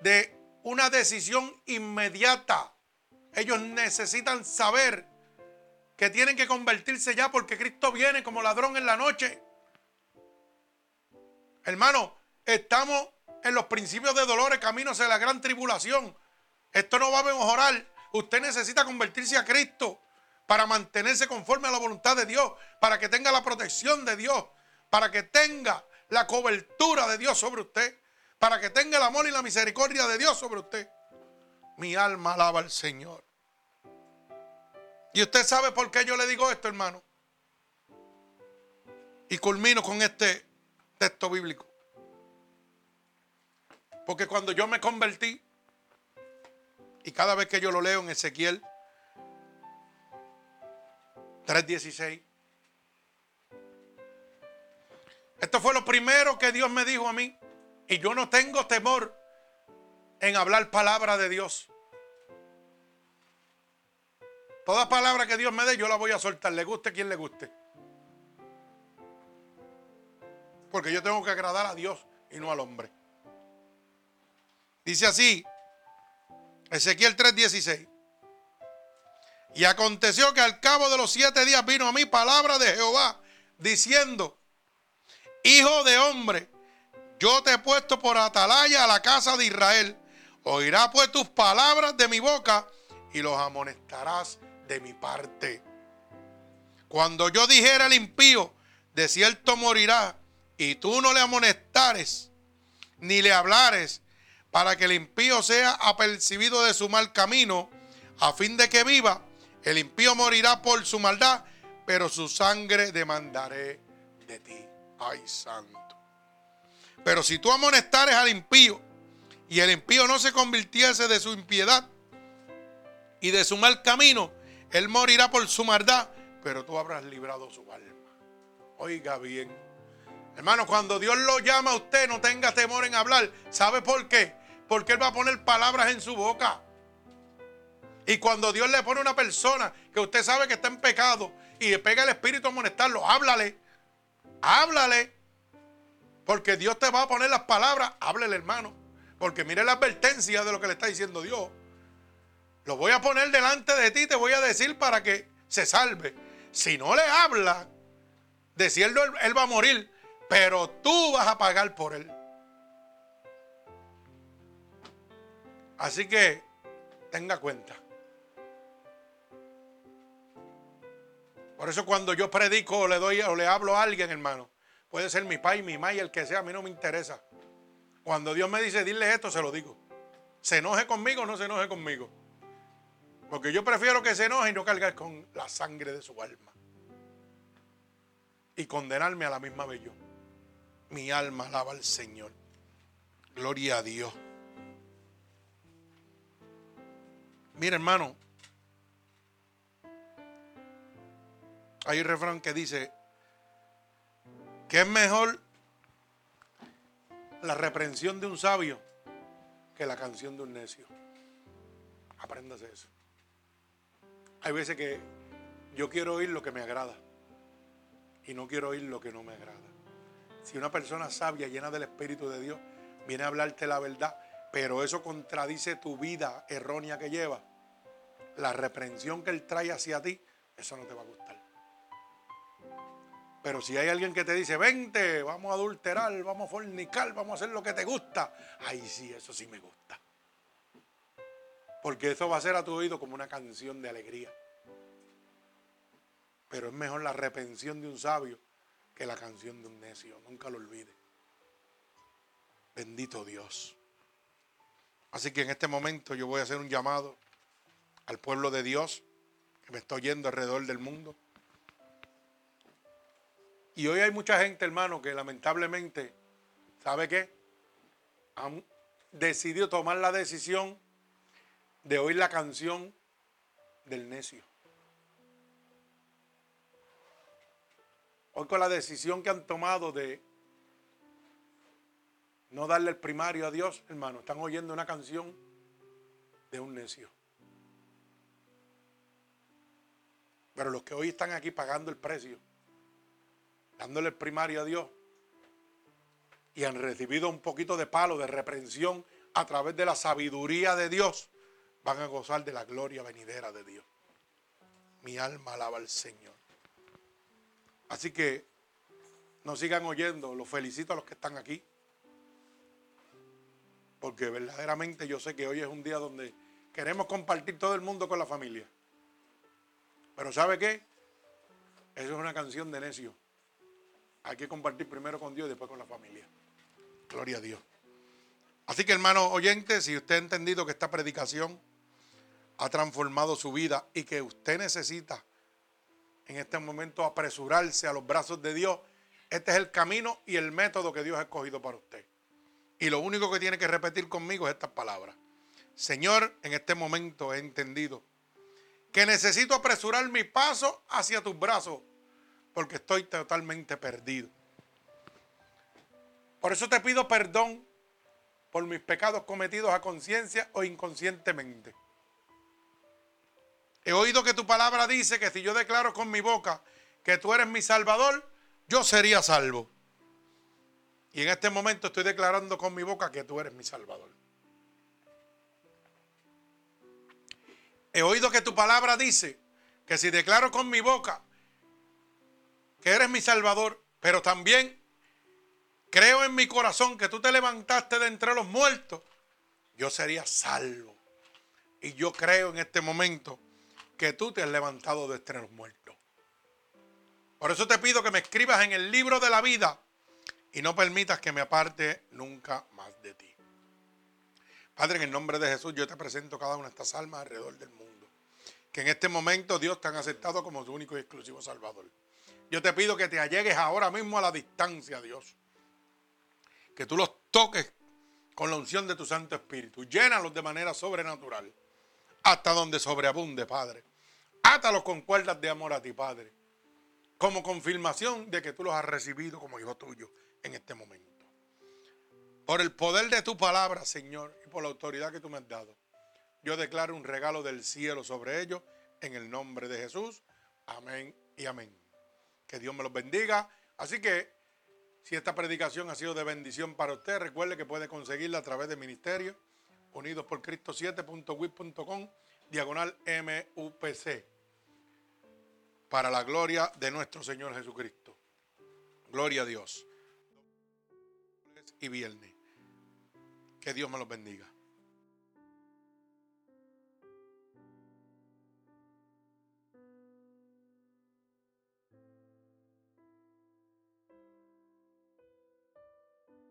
de una decisión inmediata. Ellos necesitan saber que tienen que convertirse ya porque Cristo viene como ladrón en la noche. Hermano, estamos en los principios de dolores, caminos de la gran tribulación. Esto no va a mejorar. Usted necesita convertirse a Cristo para mantenerse conforme a la voluntad de Dios, para que tenga la protección de Dios, para que tenga la cobertura de Dios sobre usted, para que tenga el amor y la misericordia de Dios sobre usted. Mi alma alaba al Señor. Y usted sabe por qué yo le digo esto, hermano. Y culmino con este texto bíblico. Porque cuando yo me convertí, y cada vez que yo lo leo en Ezequiel 3:16, esto fue lo primero que Dios me dijo a mí. Y yo no tengo temor en hablar palabra de Dios. Toda palabra que Dios me dé, yo la voy a soltar, le guste quien le guste. Porque yo tengo que agradar a Dios y no al hombre. Dice así, Ezequiel 3:16. Y aconteció que al cabo de los siete días vino a mí palabra de Jehová, diciendo, Hijo de hombre, yo te he puesto por atalaya a la casa de Israel. Oirá pues tus palabras de mi boca y los amonestarás de mi parte. Cuando yo dijera al impío, de cierto morirá, y tú no le amonestares, ni le hablares, para que el impío sea apercibido de su mal camino, a fin de que viva, el impío morirá por su maldad, pero su sangre demandaré de ti. Ay, santo. Pero si tú amonestares al impío, y el impío no se convirtiese de su impiedad y de su mal camino, él morirá por su maldad, pero tú habrás librado su alma. Oiga bien. Hermano, cuando Dios lo llama a usted, no tenga temor en hablar. ¿Sabe por qué? Porque Él va a poner palabras en su boca. Y cuando Dios le pone a una persona que usted sabe que está en pecado y le pega el espíritu a amonestarlo, háblale. Háblale. Porque Dios te va a poner las palabras. Háblele, hermano. Porque mire la advertencia de lo que le está diciendo Dios. Lo voy a poner delante de ti, te voy a decir para que se salve. Si no le habla, decirlo él, él va a morir, pero tú vas a pagar por él. Así que tenga cuenta. Por eso cuando yo predico o le doy o le hablo a alguien, hermano, puede ser mi pai, mi y el que sea, a mí no me interesa. Cuando Dios me dice, dile esto, se lo digo. Se enoje conmigo o no se enoje conmigo. Porque yo prefiero que se enoje y no cargar con la sangre de su alma. Y condenarme a la misma vez yo. Mi alma alaba al Señor. Gloria a Dios. Mira, hermano. Hay un refrán que dice que es mejor la reprensión de un sabio que la canción de un necio. Apréndase eso. Hay veces que yo quiero oír lo que me agrada y no quiero oír lo que no me agrada. Si una persona sabia, llena del Espíritu de Dios, viene a hablarte la verdad, pero eso contradice tu vida errónea que lleva, la reprensión que él trae hacia ti, eso no te va a gustar. Pero si hay alguien que te dice, vente, vamos a adulterar, vamos a fornicar, vamos a hacer lo que te gusta, ahí sí, eso sí me gusta. Porque eso va a ser a tu oído como una canción de alegría. Pero es mejor la reprensión de un sabio que la canción de un necio. Nunca lo olvide. Bendito Dios. Así que en este momento yo voy a hacer un llamado al pueblo de Dios que me está oyendo alrededor del mundo. Y hoy hay mucha gente, hermano, que lamentablemente, ¿sabe qué? Han decidido tomar la decisión de oír la canción del necio. Hoy con la decisión que han tomado de no darle el primario a Dios, hermano, están oyendo una canción de un necio. Pero los que hoy están aquí pagando el precio, dándole el primario a Dios, y han recibido un poquito de palo, de reprensión a través de la sabiduría de Dios, van a gozar de la gloria venidera de Dios. Mi alma alaba al Señor. Así que no sigan oyendo, los felicito a los que están aquí. Porque verdaderamente yo sé que hoy es un día donde queremos compartir todo el mundo con la familia. Pero ¿sabe qué? Eso es una canción de necio. Hay que compartir primero con Dios y después con la familia. Gloria a Dios. Así que hermano oyente, si usted ha entendido que esta predicación ha transformado su vida y que usted necesita en este momento apresurarse a los brazos de Dios, este es el camino y el método que Dios ha escogido para usted. Y lo único que tiene que repetir conmigo es estas palabras. Señor, en este momento he entendido que necesito apresurar mi paso hacia tus brazos porque estoy totalmente perdido. Por eso te pido perdón por mis pecados cometidos a conciencia o inconscientemente. He oído que tu palabra dice que si yo declaro con mi boca que tú eres mi salvador, yo sería salvo. Y en este momento estoy declarando con mi boca que tú eres mi salvador. He oído que tu palabra dice que si declaro con mi boca que eres mi salvador, pero también creo en mi corazón que tú te levantaste de entre los muertos, yo sería salvo. Y yo creo en este momento que tú te has levantado de entre los muertos. Por eso te pido que me escribas en el libro de la vida y no permitas que me aparte nunca más de ti. Padre, en el nombre de Jesús yo te presento cada una de estas almas alrededor del mundo. Que en este momento Dios te ha aceptado como su único y exclusivo Salvador. Yo te pido que te allegues ahora mismo a la distancia, Dios. Que tú los toques con la unción de tu Santo Espíritu. Llénalos de manera sobrenatural. Hasta donde sobreabunde, Padre. Átalos con cuerdas de amor a ti, Padre. Como confirmación de que tú los has recibido como hijo tuyo en este momento. Por el poder de tu palabra, Señor, y por la autoridad que tú me has dado, yo declaro un regalo del cielo sobre ellos en el nombre de Jesús. Amén y amén. Que Dios me los bendiga. Así que, si esta predicación ha sido de bendición para usted, recuerde que puede conseguirla a través de ministerio unidos por Cristo 7.wit.com diagonal MUPC para la gloria de nuestro Señor Jesucristo. Gloria a Dios. Y viernes. Que Dios me los bendiga.